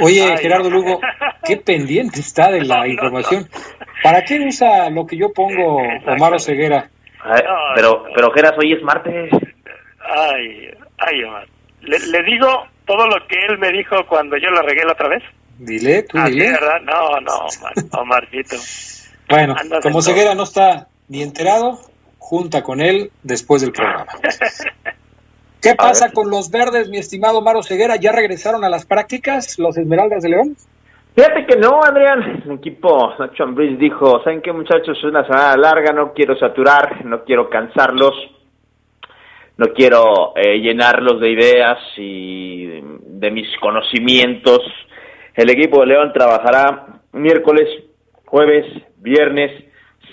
Oye, Gerardo Lugo, qué pendiente está de la información. ¿Para qué usa lo que yo pongo Omar Ceguera? Pero, pero Geras, hoy es martes. Ay, ay, Omar. Le, le digo todo lo que él me dijo cuando yo la regué la otra vez. Dile, tú Ah, dile. ¿verdad? No, no, Omar, Omarcito. Bueno, Andas como todo. Ceguera no está ni enterado, junta con él después del programa. ¿Qué pasa con los verdes, mi estimado Maro Ceguera? ¿Ya regresaron a las prácticas los Esmeraldas de León? Fíjate que no, Adrián. El equipo Nacho Ambriz dijo, ¿saben qué muchachos? Es una semana larga, no quiero saturar, no quiero cansarlos, no quiero eh, llenarlos de ideas y de, de mis conocimientos. El equipo de León trabajará miércoles, jueves, viernes,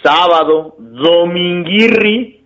sábado, dominguirri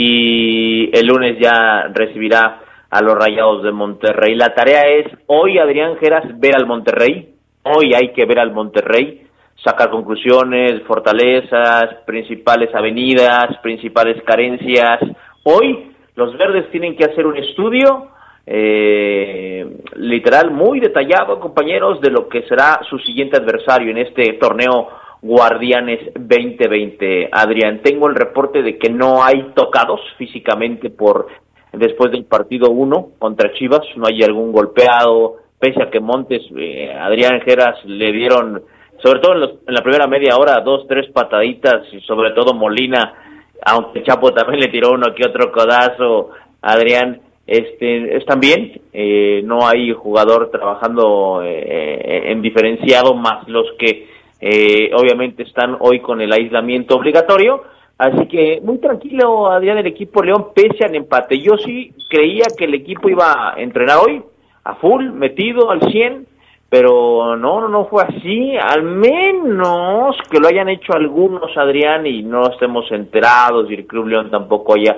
y el lunes ya recibirá a los Rayados de Monterrey. La tarea es hoy, Adrián Geras, ver al Monterrey. Hoy hay que ver al Monterrey, sacar conclusiones, fortalezas, principales avenidas, principales carencias. Hoy los verdes tienen que hacer un estudio eh, literal muy detallado, compañeros, de lo que será su siguiente adversario en este torneo Guardianes 2020. Adrián, tengo el reporte de que no hay tocados físicamente por después del partido 1 contra Chivas, no hay algún golpeado, pese a que Montes, eh, Adrián Geras le dieron, sobre todo en, los- en la primera media hora, dos, tres pataditas y sobre todo Molina, aunque Chapo también le tiró uno que otro codazo, Adrián, este, están bien, eh, no hay jugador trabajando eh, en diferenciado más los que eh, obviamente están hoy con el aislamiento obligatorio, así que muy tranquilo Adrián el equipo León pese al empate, yo sí creía que el equipo iba a entrenar hoy a full, metido al 100, pero no, no, no fue así, al menos que lo hayan hecho algunos, Adrián, y no estemos enterados, y el Club León tampoco haya,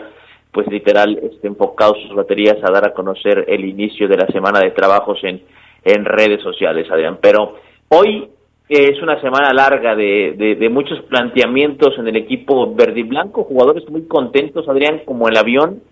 pues literal, este, enfocado sus baterías a dar a conocer el inicio de la semana de trabajos en, en redes sociales, Adrián. Pero hoy es una semana larga de, de, de muchos planteamientos en el equipo verde y blanco, jugadores muy contentos, Adrián, como el avión,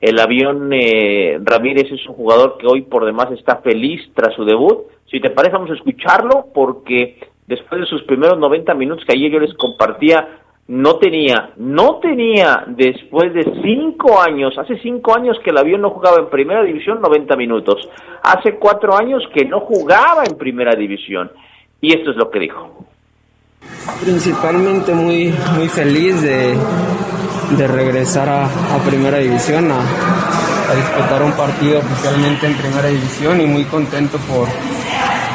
el avión eh, Ramírez es un jugador que hoy por demás está feliz tras su debut. Si te parece, vamos a escucharlo porque después de sus primeros 90 minutos que ayer yo les compartía, no tenía, no tenía después de cinco años, hace cinco años que el avión no jugaba en primera división 90 minutos, hace cuatro años que no jugaba en primera división. Y esto es lo que dijo. Principalmente muy, muy feliz de, de regresar a, a Primera División, a, a disputar un partido oficialmente en Primera División y muy contento por,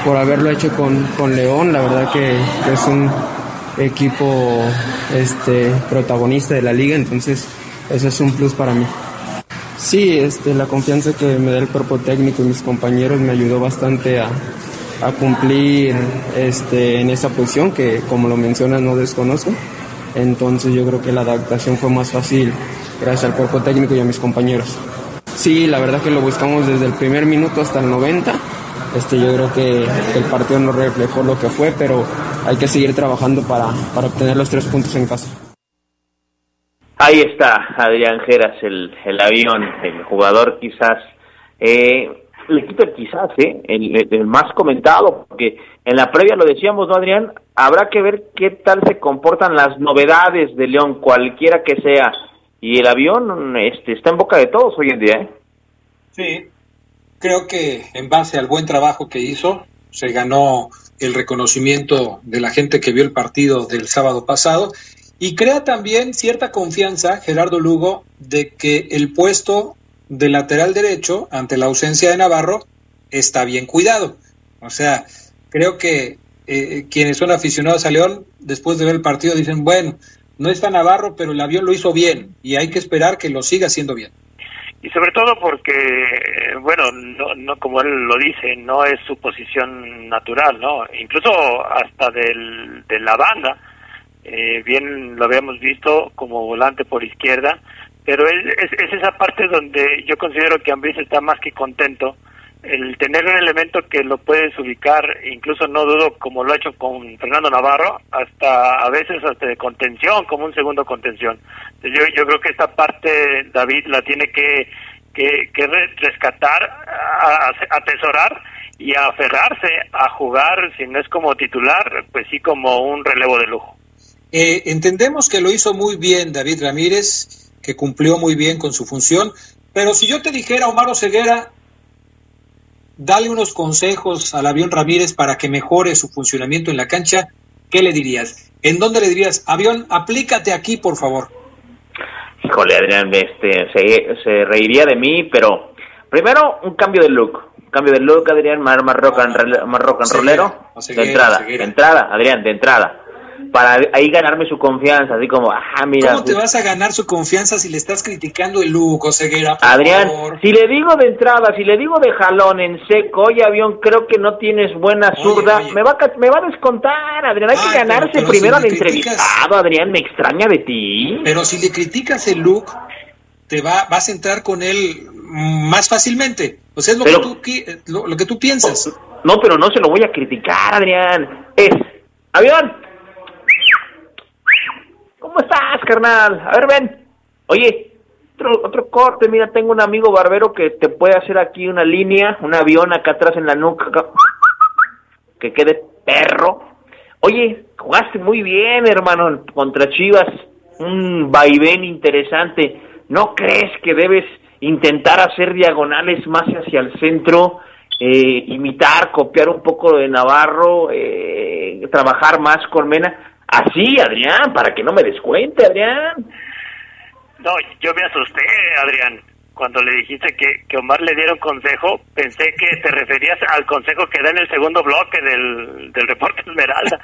por haberlo hecho con, con León. La verdad que, es un equipo este, protagonista de la liga, entonces eso es un plus para mí. Sí, este, la confianza que me da el cuerpo técnico y mis compañeros me ayudó bastante a, a cumplir este, en esa posición que, como lo mencionas, no desconozco. Entonces yo creo que la adaptación fue más fácil gracias al cuerpo técnico y a mis compañeros. Sí, la verdad que lo buscamos desde el primer minuto hasta el 90. Este, yo creo que, el partido no reflejó lo que fue, pero hay que seguir trabajando para, para obtener los tres puntos en casa. Ahí está Adrián Geras, el, el avión, el jugador quizás, eh, el equipo quizás, eh, el, más comentado, porque en la previa lo decíamos, ¿no, Adrián? Habrá que ver qué tal se comportan las novedades de León, cualquiera que sea. Y el avión este, está en boca de todos hoy en día, ¿eh? Sí. Creo que en base al buen trabajo que hizo, se ganó el reconocimiento de la gente que vio el partido del sábado pasado y crea también cierta confianza, Gerardo Lugo, de que el puesto de lateral derecho, ante la ausencia de Navarro, está bien cuidado. O sea, creo que eh, quienes son aficionados a León, después de ver el partido, dicen, bueno, no está Navarro, pero el avión lo hizo bien y hay que esperar que lo siga haciendo bien. Y sobre todo porque, bueno, no, no como él lo dice, no es su posición natural, ¿no? Incluso hasta del, de la banda, eh, bien lo habíamos visto como volante por izquierda, pero es, es, esa parte donde yo considero que Ambris está más que contento el tener un elemento que lo puedes ubicar, incluso no dudo como lo ha hecho con Fernando Navarro, hasta a veces hasta de contención, como un segundo contención. Yo, yo creo que esta parte David la tiene que, que, que rescatar, atesorar y aferrarse a jugar, si no es como titular, pues sí como un relevo de lujo. Eh, entendemos que lo hizo muy bien David Ramírez, que cumplió muy bien con su función, pero si yo te dijera, Omar Ceguera, dale unos consejos al avión Ramírez para que mejore su funcionamiento en la cancha, ¿qué le dirías? ¿En dónde le dirías, avión, aplícate aquí, por favor? Híjole, Adrián, este, se, reiría de mí, pero primero un cambio de look. Un cambio de look, Adrián, más, más rock and, rollero. de entrada, de entrada, Adrián, de entrada para ahí ganarme su confianza, así como, ah, mira. ¿Cómo te vas a ganar su confianza si le estás criticando el Lugo, Ceguera? Adrián, si le digo de entrada, si le digo de jalón en seco, oye, avión, creo que no tienes buena zurda, me va a, me va a descontar, Adrián, hay que ganarse primero al entrevistado, Adrián, me extraña de ti. Pero si le criticas el look, te va, vas a entrar con él más fácilmente. O sea, es lo, que, tú, lo, lo que tú piensas. No, pero no se lo voy a criticar, Adrián. Es, avión, ¿Cómo estás, carnal? A ver, ven. Oye, otro, otro corte. Mira, tengo un amigo barbero que te puede hacer aquí una línea, un avión acá atrás en la nuca. Que quede perro. Oye, jugaste muy bien, hermano, contra Chivas. Un vaivén interesante. ¿No crees que debes intentar hacer diagonales más hacia el centro? Eh, imitar, copiar un poco de Navarro, eh, trabajar más con Mena. Así, Adrián, para que no me descuente, Adrián. No, yo me asusté, Adrián. Cuando le dijiste que, que Omar le diera un consejo, pensé que te referías al consejo que da en el segundo bloque del, del reporte Esmeralda.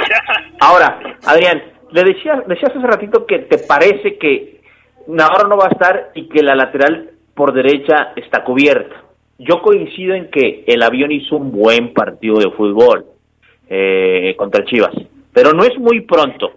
Ahora, Adrián, le decías, decías hace ratito que te parece que Navarro no va a estar y que la lateral por derecha está cubierta. Yo coincido en que el avión hizo un buen partido de fútbol eh, contra Chivas pero no es muy pronto,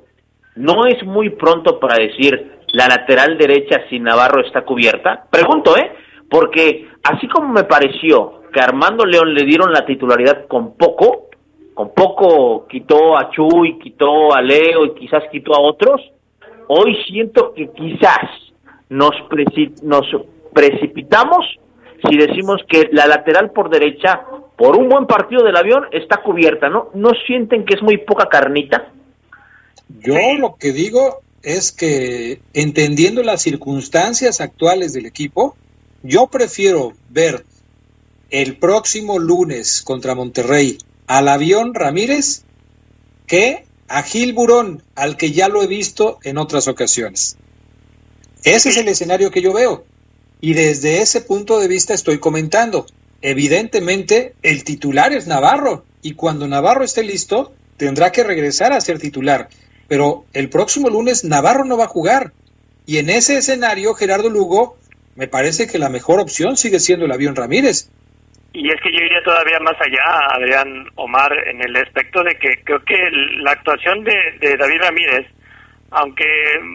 no es muy pronto para decir la lateral derecha sin Navarro está cubierta. Pregunto, ¿eh? Porque así como me pareció que Armando León le dieron la titularidad con poco, con poco quitó a Chuy, quitó a Leo y quizás quitó a otros, hoy siento que quizás nos precipitamos si decimos que la lateral por derecha por un buen partido del avión está cubierta, ¿no? ¿No sienten que es muy poca carnita? Yo lo que digo es que entendiendo las circunstancias actuales del equipo, yo prefiero ver el próximo lunes contra Monterrey al avión Ramírez que a Gil Burón, al que ya lo he visto en otras ocasiones. Ese es el escenario que yo veo. Y desde ese punto de vista estoy comentando evidentemente el titular es Navarro y cuando Navarro esté listo tendrá que regresar a ser titular. Pero el próximo lunes Navarro no va a jugar. Y en ese escenario, Gerardo Lugo, me parece que la mejor opción sigue siendo el avión Ramírez. Y es que yo iría todavía más allá, Adrián Omar, en el aspecto de que creo que la actuación de, David Ramírez, aunque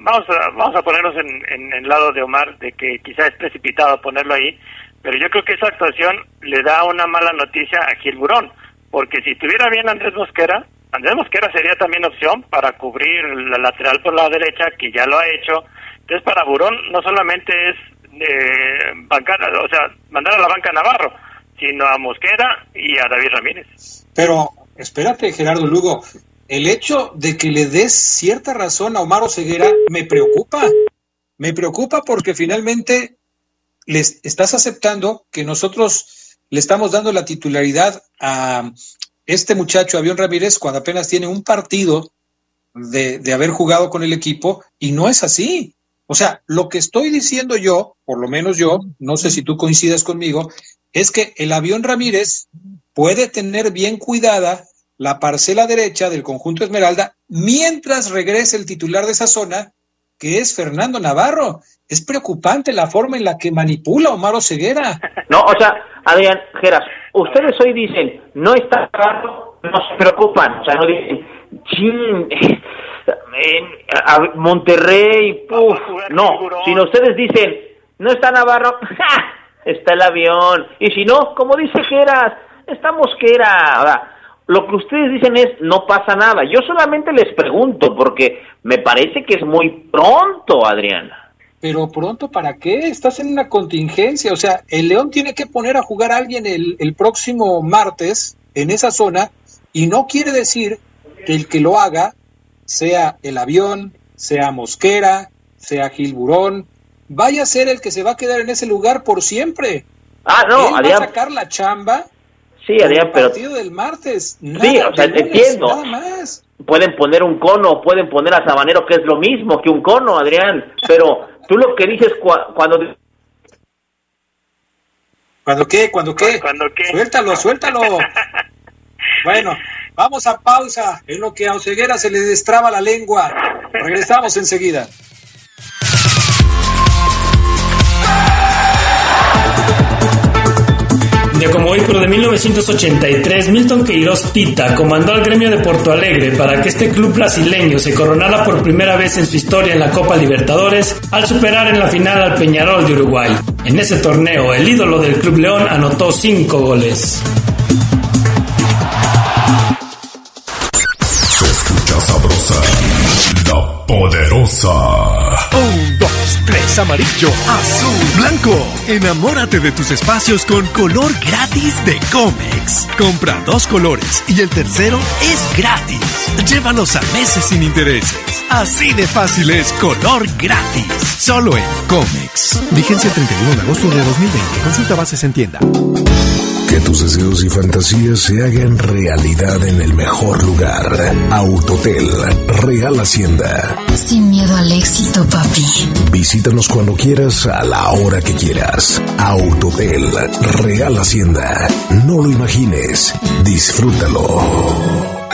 vamos a, vamos a ponernos en, en el lado de Omar, de que quizá es precipitado ponerlo ahí, pero yo creo que esa actuación le da una mala noticia a Gil Burón, porque si estuviera bien Andrés Mosquera, Andrés Mosquera sería también opción para cubrir la lateral por la derecha, que ya lo ha hecho. Entonces, para Burón no solamente es eh, bancar, o sea, mandar a la banca Navarro, sino a Mosquera y a David Ramírez. Pero, espérate, Gerardo Lugo, el hecho de que le des cierta razón a Omar Ceguera me preocupa. Me preocupa porque finalmente les estás aceptando que nosotros le estamos dando la titularidad a este muchacho Avión Ramírez cuando apenas tiene un partido de, de haber jugado con el equipo y no es así. O sea, lo que estoy diciendo yo, por lo menos yo, no sé si tú coincides conmigo, es que el avión Ramírez puede tener bien cuidada la parcela derecha del conjunto Esmeralda mientras regrese el titular de esa zona, que es Fernando Navarro. Es preocupante la forma en la que manipula Omar Ceguera. No, o sea, Adrián Geras, ustedes hoy dicen, no está Navarro, no se preocupan, o sea, no dicen, chin, en Monterrey, puf, no, sino ustedes dicen, no está Navarro, está el avión, y si no, como dice Geras, está Mosquera, lo que ustedes dicen es, no pasa nada, yo solamente les pregunto, porque me parece que es muy pronto, Adrián. Pero pronto, ¿para qué? Estás en una contingencia, o sea, el León tiene que poner a jugar a alguien el, el próximo martes en esa zona, y no quiere decir que el que lo haga sea el avión, sea Mosquera, sea Gilburón, vaya a ser el que se va a quedar en ese lugar por siempre. Ah, no, Él va a sacar la chamba. Sí, Adrián, el pero. partido del martes. sí, o sea, lunes, entiendo. Nada más. Pueden poner un cono, pueden poner a Sabanero, que es lo mismo que un cono, Adrián. Pero tú lo que dices cu cuando. ¿Cuándo qué? ¿Cuándo qué? ¿Cuándo qué? Suéltalo, suéltalo. bueno, vamos a pausa. En lo que a Oseguera se le destraba la lengua. Regresamos enseguida. Como hoy, pero de 1983, Milton Queiroz Tita comandó al gremio de Porto Alegre para que este club brasileño se coronara por primera vez en su historia en la Copa Libertadores al superar en la final al Peñarol de Uruguay. En ese torneo, el ídolo del Club León anotó cinco goles. Se escucha sabrosa, la poderosa. Un, amarillo, azul, blanco. Enamórate de tus espacios con color gratis de Comex. Compra dos colores y el tercero es gratis. Llévalos a meses sin intereses. Así de fácil es color gratis. Solo en Comex. Vigencia el 31 de agosto de 2020. Consulta bases en tienda. Que tus deseos y fantasías se hagan realidad en el mejor lugar. Autotel, Real Hacienda. Sin miedo al éxito, papi. Visítanos cuando quieras, a la hora que quieras. Autotel, Real Hacienda. No lo imagines, disfrútalo.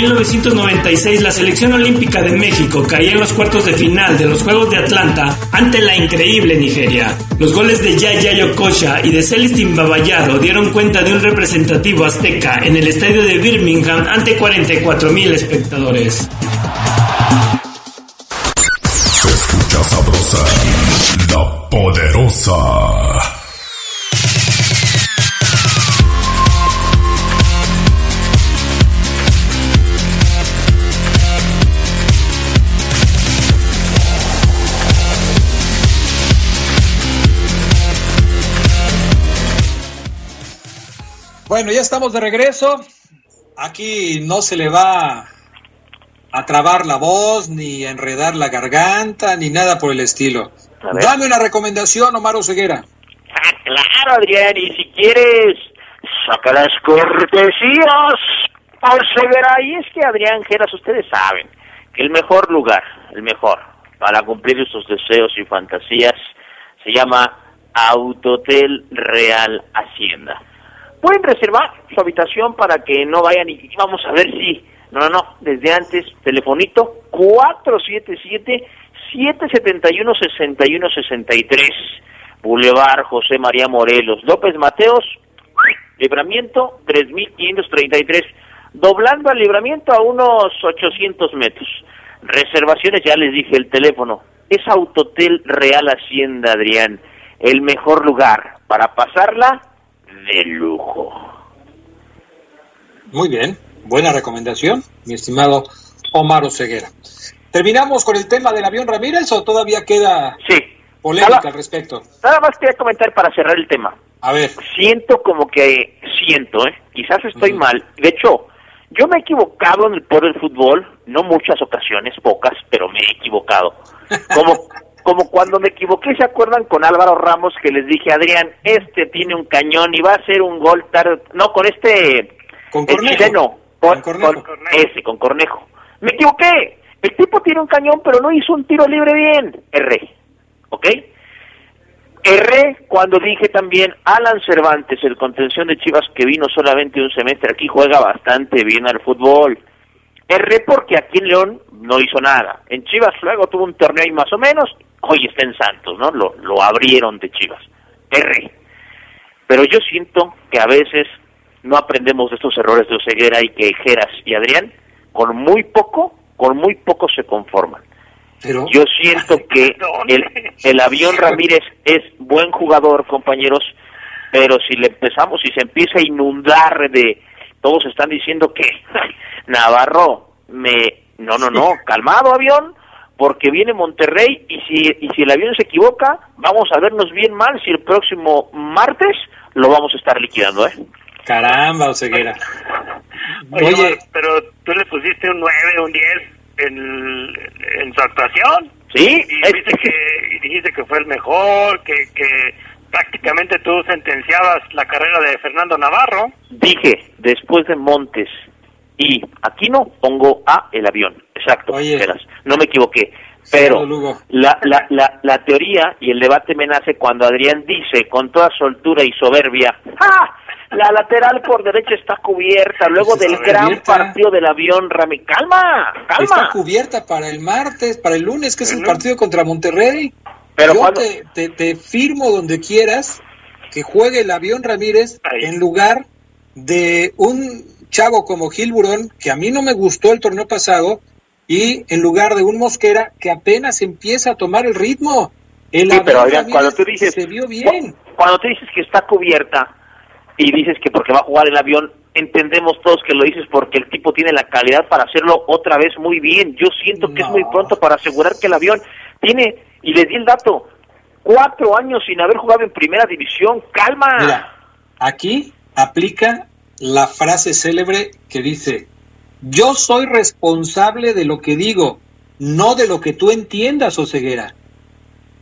1996, la selección olímpica de México caía en los cuartos de final de los Juegos de Atlanta ante la increíble Nigeria. Los goles de Yaya Yokocha y de Celestin Babayaro dieron cuenta de un representativo azteca en el estadio de Birmingham ante 44 mil espectadores. Se escucha sabrosa, la poderosa. Bueno, ya estamos de regreso. Aquí no se le va a trabar la voz, ni a enredar la garganta, ni nada por el estilo. Dame una recomendación, Omar Oseguera. Ah, claro, Adrián, y si quieres, saca las cortesías. Oseguera, y es que Adrián Geras, ustedes saben que el mejor lugar, el mejor, para cumplir sus deseos y fantasías, se llama Autotel Real Hacienda. Pueden reservar su habitación para que no vayan y vamos a ver si, no, no, no, desde antes, telefonito 477-771-6163, Boulevard José María Morelos, López Mateos, libramiento 3533, doblando al libramiento a unos 800 metros. Reservaciones, ya les dije el teléfono, es Autotel Real Hacienda, Adrián, el mejor lugar para pasarla de lujo. Muy bien, buena recomendación, mi estimado Omar Oseguera. ¿Terminamos con el tema del avión Ramírez o todavía queda sí. polémica nada, al respecto? Nada más quería comentar para cerrar el tema. A ver. Siento como que, siento, ¿eh? quizás estoy uh -huh. mal. De hecho, yo me he equivocado en el por el fútbol no muchas ocasiones, pocas, pero me he equivocado. Como, como cuando me equivoqué, ¿se acuerdan con Álvaro Ramos que les dije, Adrián, este tiene un cañón y va a hacer un gol tarde, no, con este, con Cornejo. con, Cornejo. ese, con Cornejo. Me equivoqué, el tipo tiene un cañón, pero no hizo un tiro libre bien, R, ¿ok? Erré cuando dije también Alan Cervantes, el contención de Chivas que vino solamente un semestre aquí, juega bastante bien al fútbol. Erré porque aquí en León no hizo nada. En Chivas luego tuvo un torneo ahí más o menos, hoy está en Santos, ¿no? Lo, lo abrieron de Chivas. Erré. Pero yo siento que a veces no aprendemos de estos errores de Oseguera y que Geras y Adrián, con muy poco, con muy poco se conforman. Yo siento que el, el avión Ramírez es buen jugador, compañeros, pero si le empezamos, si se empieza a inundar de, todos están diciendo que Navarro, me, no, no, no, calmado avión, porque viene Monterrey y si, y si el avión se equivoca, vamos a vernos bien mal si el próximo martes lo vamos a estar liquidando, ¿eh? Caramba, Oseguera. Oye, pero tú le pusiste un 9, un 10 en, en su actuación. Sí. Y dijiste, que, dijiste que fue el mejor, que, que prácticamente tú sentenciabas la carrera de Fernando Navarro. Dije, después de Montes y aquí no pongo a el avión. Exacto, no me equivoqué. Pero la, la, la, la teoría y el debate me nace cuando Adrián dice con toda soltura y soberbia, ¡ah! La lateral por derecha está cubierta luego del gran partido del avión, Rami. Calma, calma. Está cubierta para el martes, para el lunes, que es el partido contra Monterrey. Pero Yo te, te, firmo donde quieras que juegue el avión Ramírez en lugar de un chavo como Gil Burón, que a mí no me gustó el torneo pasado, y en lugar de un Mosquera que apenas empieza a tomar el ritmo. El sí, pero cuando tú dices, se vio bien. Cuando tú dices que está cubierta, y dices que porque va a jugar el avión, entendemos todos que lo dices porque el tipo tiene la calidad para hacerlo otra vez muy bien. Yo siento que es muy pronto para asegurar que el avión tiene, y les di el dato, cuatro años sin haber jugado en primera división. Calma. Mira, aquí aplica la frase célebre que dice, yo soy responsable de lo que digo, no de lo que tú entiendas, Oseguera.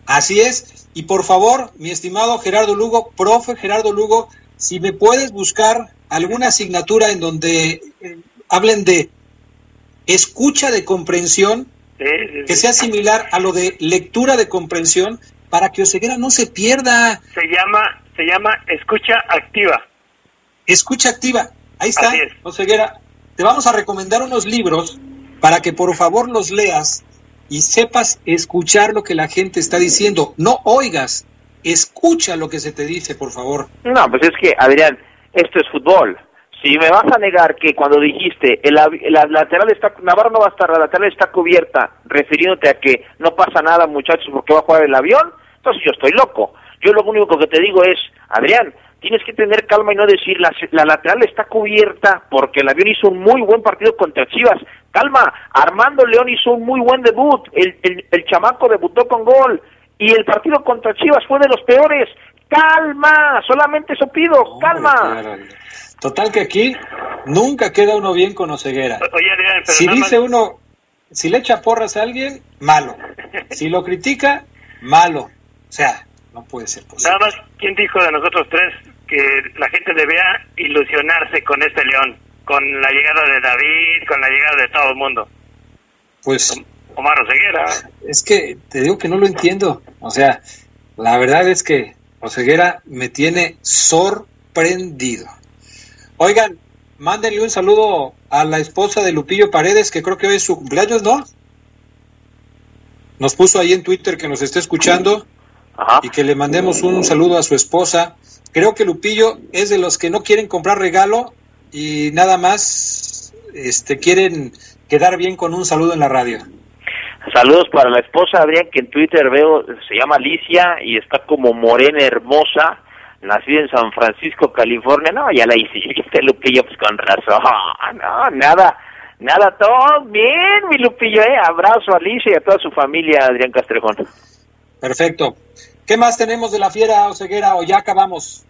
Así es. Y por favor, mi estimado Gerardo Lugo, profe Gerardo Lugo, si me puedes buscar alguna asignatura en donde eh, hablen de escucha de comprensión, que sea similar a lo de lectura de comprensión, para que Oseguera no se pierda. Se llama, se llama escucha activa. Escucha activa. Ahí está, Oseguera. Te vamos a recomendar unos libros para que por favor los leas y sepas escuchar lo que la gente está diciendo. No oigas, Escucha lo que se te dice, por favor. No, pues es que, Adrián, esto es fútbol. Si me vas a negar que cuando dijiste el, la lateral está Navarro no va a estar, la lateral está cubierta, refiriéndote a que no pasa nada, muchachos, porque va a jugar el avión, entonces yo estoy loco. Yo lo único que te digo es, Adrián, tienes que tener calma y no decir la, la lateral está cubierta porque el avión hizo un muy buen partido contra Chivas. Calma, Armando León hizo un muy buen debut, el, el, el chamaco debutó con gol, y el partido contra Chivas fue de los peores. Calma, solamente eso pido, calma. Total que aquí nunca queda uno bien con Oseguera. si dice uno, si le echa porras a alguien, malo. Si lo critica, malo. O sea, no puede ser posible. Nada más, ¿quién dijo de nosotros tres que la gente debía ilusionarse con este León? Con la llegada de David, con la llegada de todo el mundo. Pues Omar Oseguera. Es que te digo que no lo entiendo. O sea, la verdad es que Oseguera me tiene sorprendido. Oigan, mándenle un saludo a la esposa de Lupillo Paredes, que creo que hoy es su cumpleaños, ¿no? Nos puso ahí en Twitter que nos está escuchando y que le mandemos un saludo a su esposa. Creo que Lupillo es de los que no quieren comprar regalo y nada más este, quieren quedar bien con un saludo en la radio. Saludos para la esposa Adrián, que en Twitter veo, se llama Alicia y está como morena hermosa, nacida en San Francisco, California. No, ya la hice, viste Lupillo, pues con razón. No, nada, nada, todo bien, mi Lupillo, eh. Abrazo a Alicia y a toda su familia, Adrián Castrejón. Perfecto. ¿Qué más tenemos de la fiera Oseguera o ya acabamos?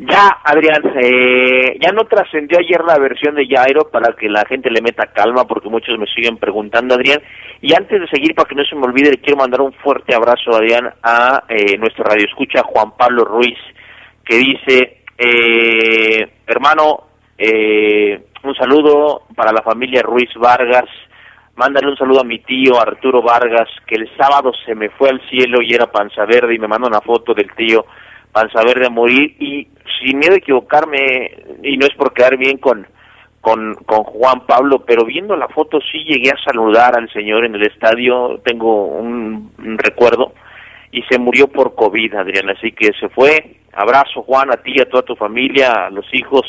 Ya, Adrián, eh, ya no trascendió ayer la versión de Jairo para que la gente le meta calma, porque muchos me siguen preguntando, Adrián. Y antes de seguir, para que no se me olvide, le quiero mandar un fuerte abrazo, Adrián, a eh, nuestro radio escucha Juan Pablo Ruiz, que dice, eh, hermano, eh, un saludo para la familia Ruiz Vargas, mándale un saludo a mi tío Arturo Vargas, que el sábado se me fue al cielo y era panza verde y me manda una foto del tío panza verde a morir. Y sin miedo a equivocarme, y no es por quedar bien con, con, con Juan Pablo, pero viendo la foto sí llegué a saludar al señor en el estadio, tengo un, un recuerdo, y se murió por COVID, Adrián, así que se fue. Abrazo, Juan, a ti, a toda tu familia, a los hijos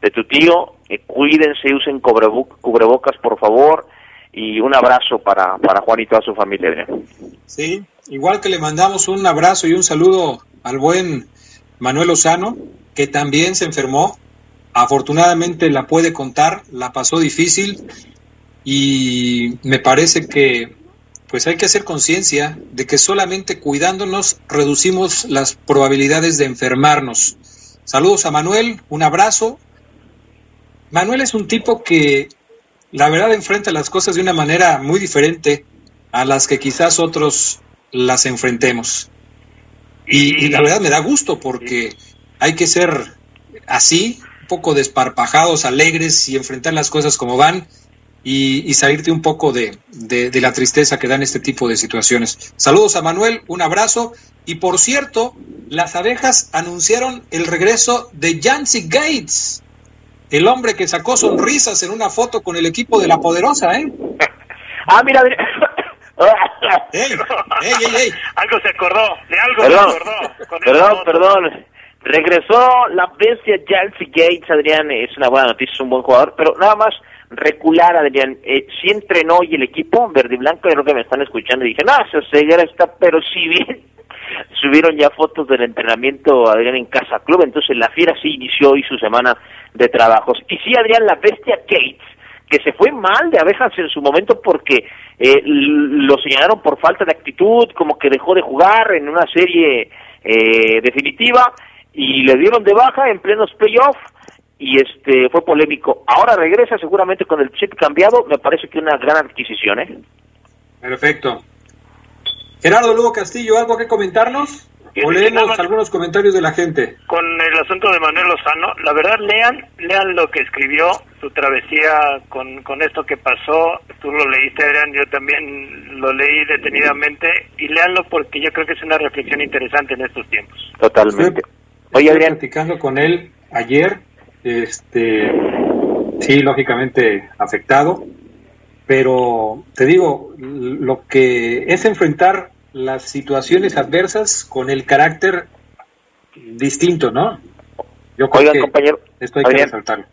de tu tío, eh, cuídense, usen cubrebocas, por favor, y un abrazo para, para Juan y toda su familia, Adrián. Sí, igual que le mandamos un abrazo y un saludo al buen Manuel Lozano, que también se enfermó. Afortunadamente la puede contar, la pasó difícil y me parece que pues hay que hacer conciencia de que solamente cuidándonos reducimos las probabilidades de enfermarnos. Saludos a Manuel, un abrazo. Manuel es un tipo que la verdad enfrenta las cosas de una manera muy diferente a las que quizás otros las enfrentemos. Y, la verdad me da gusto porque hay que ser así, un poco desparpajados, alegres y enfrentar las cosas como van y, y salirte un poco de, de, de, la tristeza que dan este tipo de situaciones. Saludos a Manuel, un abrazo. Y por cierto, las abejas anunciaron el regreso de Jancy Gates, el hombre que sacó sonrisas en una foto con el equipo de la Poderosa, ¿eh? Ah, mira, ey, ey, ey, Algo se acordó, de algo perdón, se acordó. perdón, perdón. Regresó la bestia Jancy Gates, Adrián, es una buena noticia, es un buen jugador, pero nada más recular, Adrián, eh, sí entrenó y el equipo verde y blanco, creo que me están escuchando, y dije, no, esa ceguera está, pero sí bien. Subieron ya fotos del entrenamiento, Adrián, en Casa Club, entonces la Fiera sí inició hoy su semana de trabajos. Y sí, Adrián, la bestia Gates, que se fue mal de abejas en su momento porque eh, lo señalaron por falta de actitud, como que dejó de jugar en una serie eh, definitiva y le dieron de baja en plenos playoffs y este fue polémico. Ahora regresa seguramente con el chip cambiado, me parece que una gran adquisición, ¿eh? Perfecto. Gerardo Lugo Castillo, ¿algo que comentarnos? O leemos algunos comentarios de la gente. Con el asunto de Manuel Lozano, la verdad lean, lean lo que escribió, su travesía con, con esto que pasó, tú lo leíste Adrián, yo también lo leí detenidamente y leanlo porque yo creo que es una reflexión interesante en estos tiempos. Totalmente. Oye, Adrián. platicando con él ayer, este, sí, lógicamente afectado, pero te digo, lo que es enfrentar las situaciones adversas con el carácter distinto, ¿no? Yo creo Oigan, que compañero, esto hay Adrián, que resaltarlo.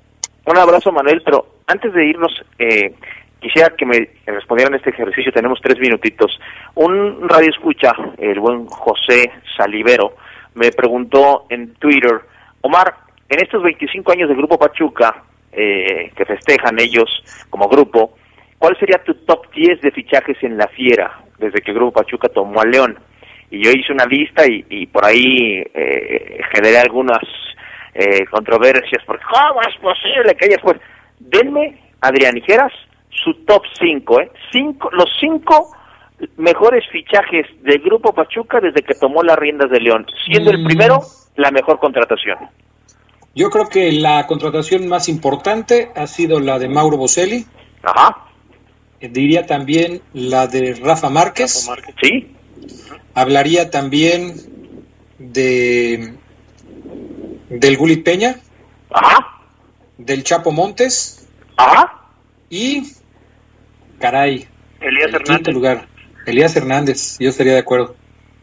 Un abrazo, Manuel, pero antes de irnos, eh, quisiera que me respondieran este ejercicio, tenemos tres minutitos. Un radio escucha, el buen José Salivero, me preguntó en Twitter, Omar, en estos 25 años de Grupo Pachuca, eh, que festejan ellos como grupo, ¿cuál sería tu top 10 de fichajes en la Fiera desde que el Grupo Pachuca tomó al León? Y yo hice una lista y, y por ahí eh, generé algunas eh, controversias, porque ¿cómo es posible que ellas pues denme, Adrián Ijeras, su top 5, ¿eh? Cinco, los cinco mejores fichajes del Grupo Pachuca desde que tomó las riendas de León, siendo mm. el primero la mejor contratación. Yo creo que la contratación más importante ha sido la de Mauro Boselli. Ajá. Diría también la de Rafa Márquez. Rafa Márquez. Sí. Hablaría también de del Gulit Peña. Ajá. Del Chapo Montes. Ajá. Y caray. Elías Hernández. lugar. Elías Hernández. Yo estaría de acuerdo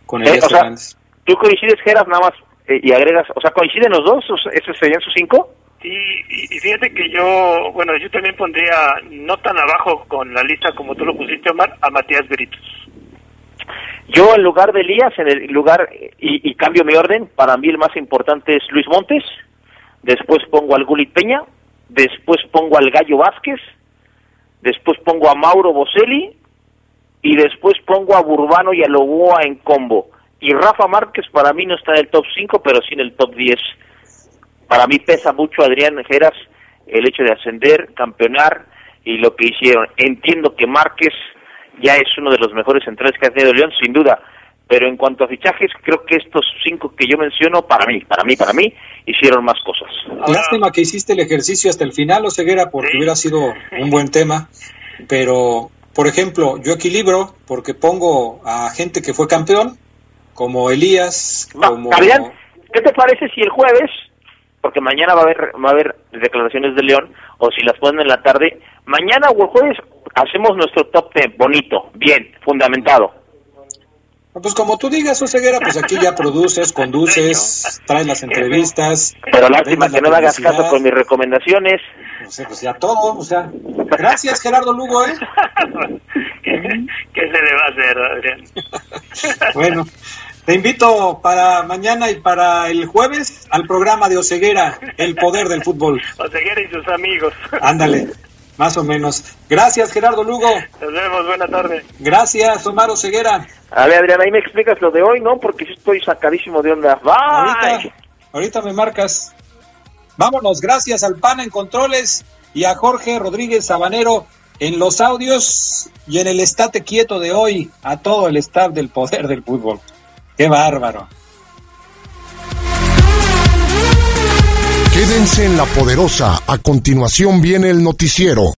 con Elías eh, sea, Hernández. ¿Tú coincides, Geras, nada más eh, y agregas, o sea, coinciden los dos? ¿Esos serían sus cinco? Sí, y, y, fíjate que yo, bueno, yo también pondría no tan abajo con la lista como tú lo pusiste, Omar, a Matías Britos. Yo en lugar de Elías, en el lugar, y, y, cambio mi orden, para mí el más importante es Luis Montes, después pongo al Gulit Peña, después pongo al Gallo Vázquez, después pongo a Mauro Boselli, y después pongo a Burbano y a Loboa en combo. Y Rafa Márquez para mí no está en el top 5, pero sí en el top 10 para mí pesa mucho Adrián Geras el hecho de ascender, campeonar y lo que hicieron. Entiendo que Márquez ya es uno de los mejores centrales que ha tenido León, sin duda, pero en cuanto a fichajes, creo que estos cinco que yo menciono, para mí, para mí, para mí, hicieron más cosas. Lástima que hiciste el ejercicio hasta el final, Oseguera, porque hubiera sido un buen tema, pero, por ejemplo, yo equilibro porque pongo a gente que fue campeón, como Elías, como... ¿qué te parece si el jueves, porque mañana va a haber, va a haber declaraciones de León, o si las ponen en la tarde, mañana o el jueves hacemos nuestro top ten, bonito, bien, fundamentado. Pues como tú digas, Oseguera, pues aquí ya produces, conduces, traes las entrevistas. Pero lástima que no me hagas caso con mis recomendaciones. No sé, pues ya todo, o sea. Gracias, Gerardo Lugo, ¿eh? ¿Qué se le va a hacer, Adrián? bueno, te invito para mañana y para el jueves al programa de Oseguera, El Poder del Fútbol. Oseguera y sus amigos. Ándale. Más o menos. Gracias, Gerardo Lugo. Nos vemos, buena tarde. Gracias, Omar Ceguera. A ver, Adrián, ahí me explicas lo de hoy, ¿no? Porque estoy sacadísimo de onda. Bye. Ahorita, ahorita me marcas. Vámonos, gracias al PAN en controles y a Jorge Rodríguez Sabanero en los audios y en el estate quieto de hoy a todo el staff del poder del fútbol. Qué bárbaro. Quédense en la poderosa. A continuación viene el noticiero.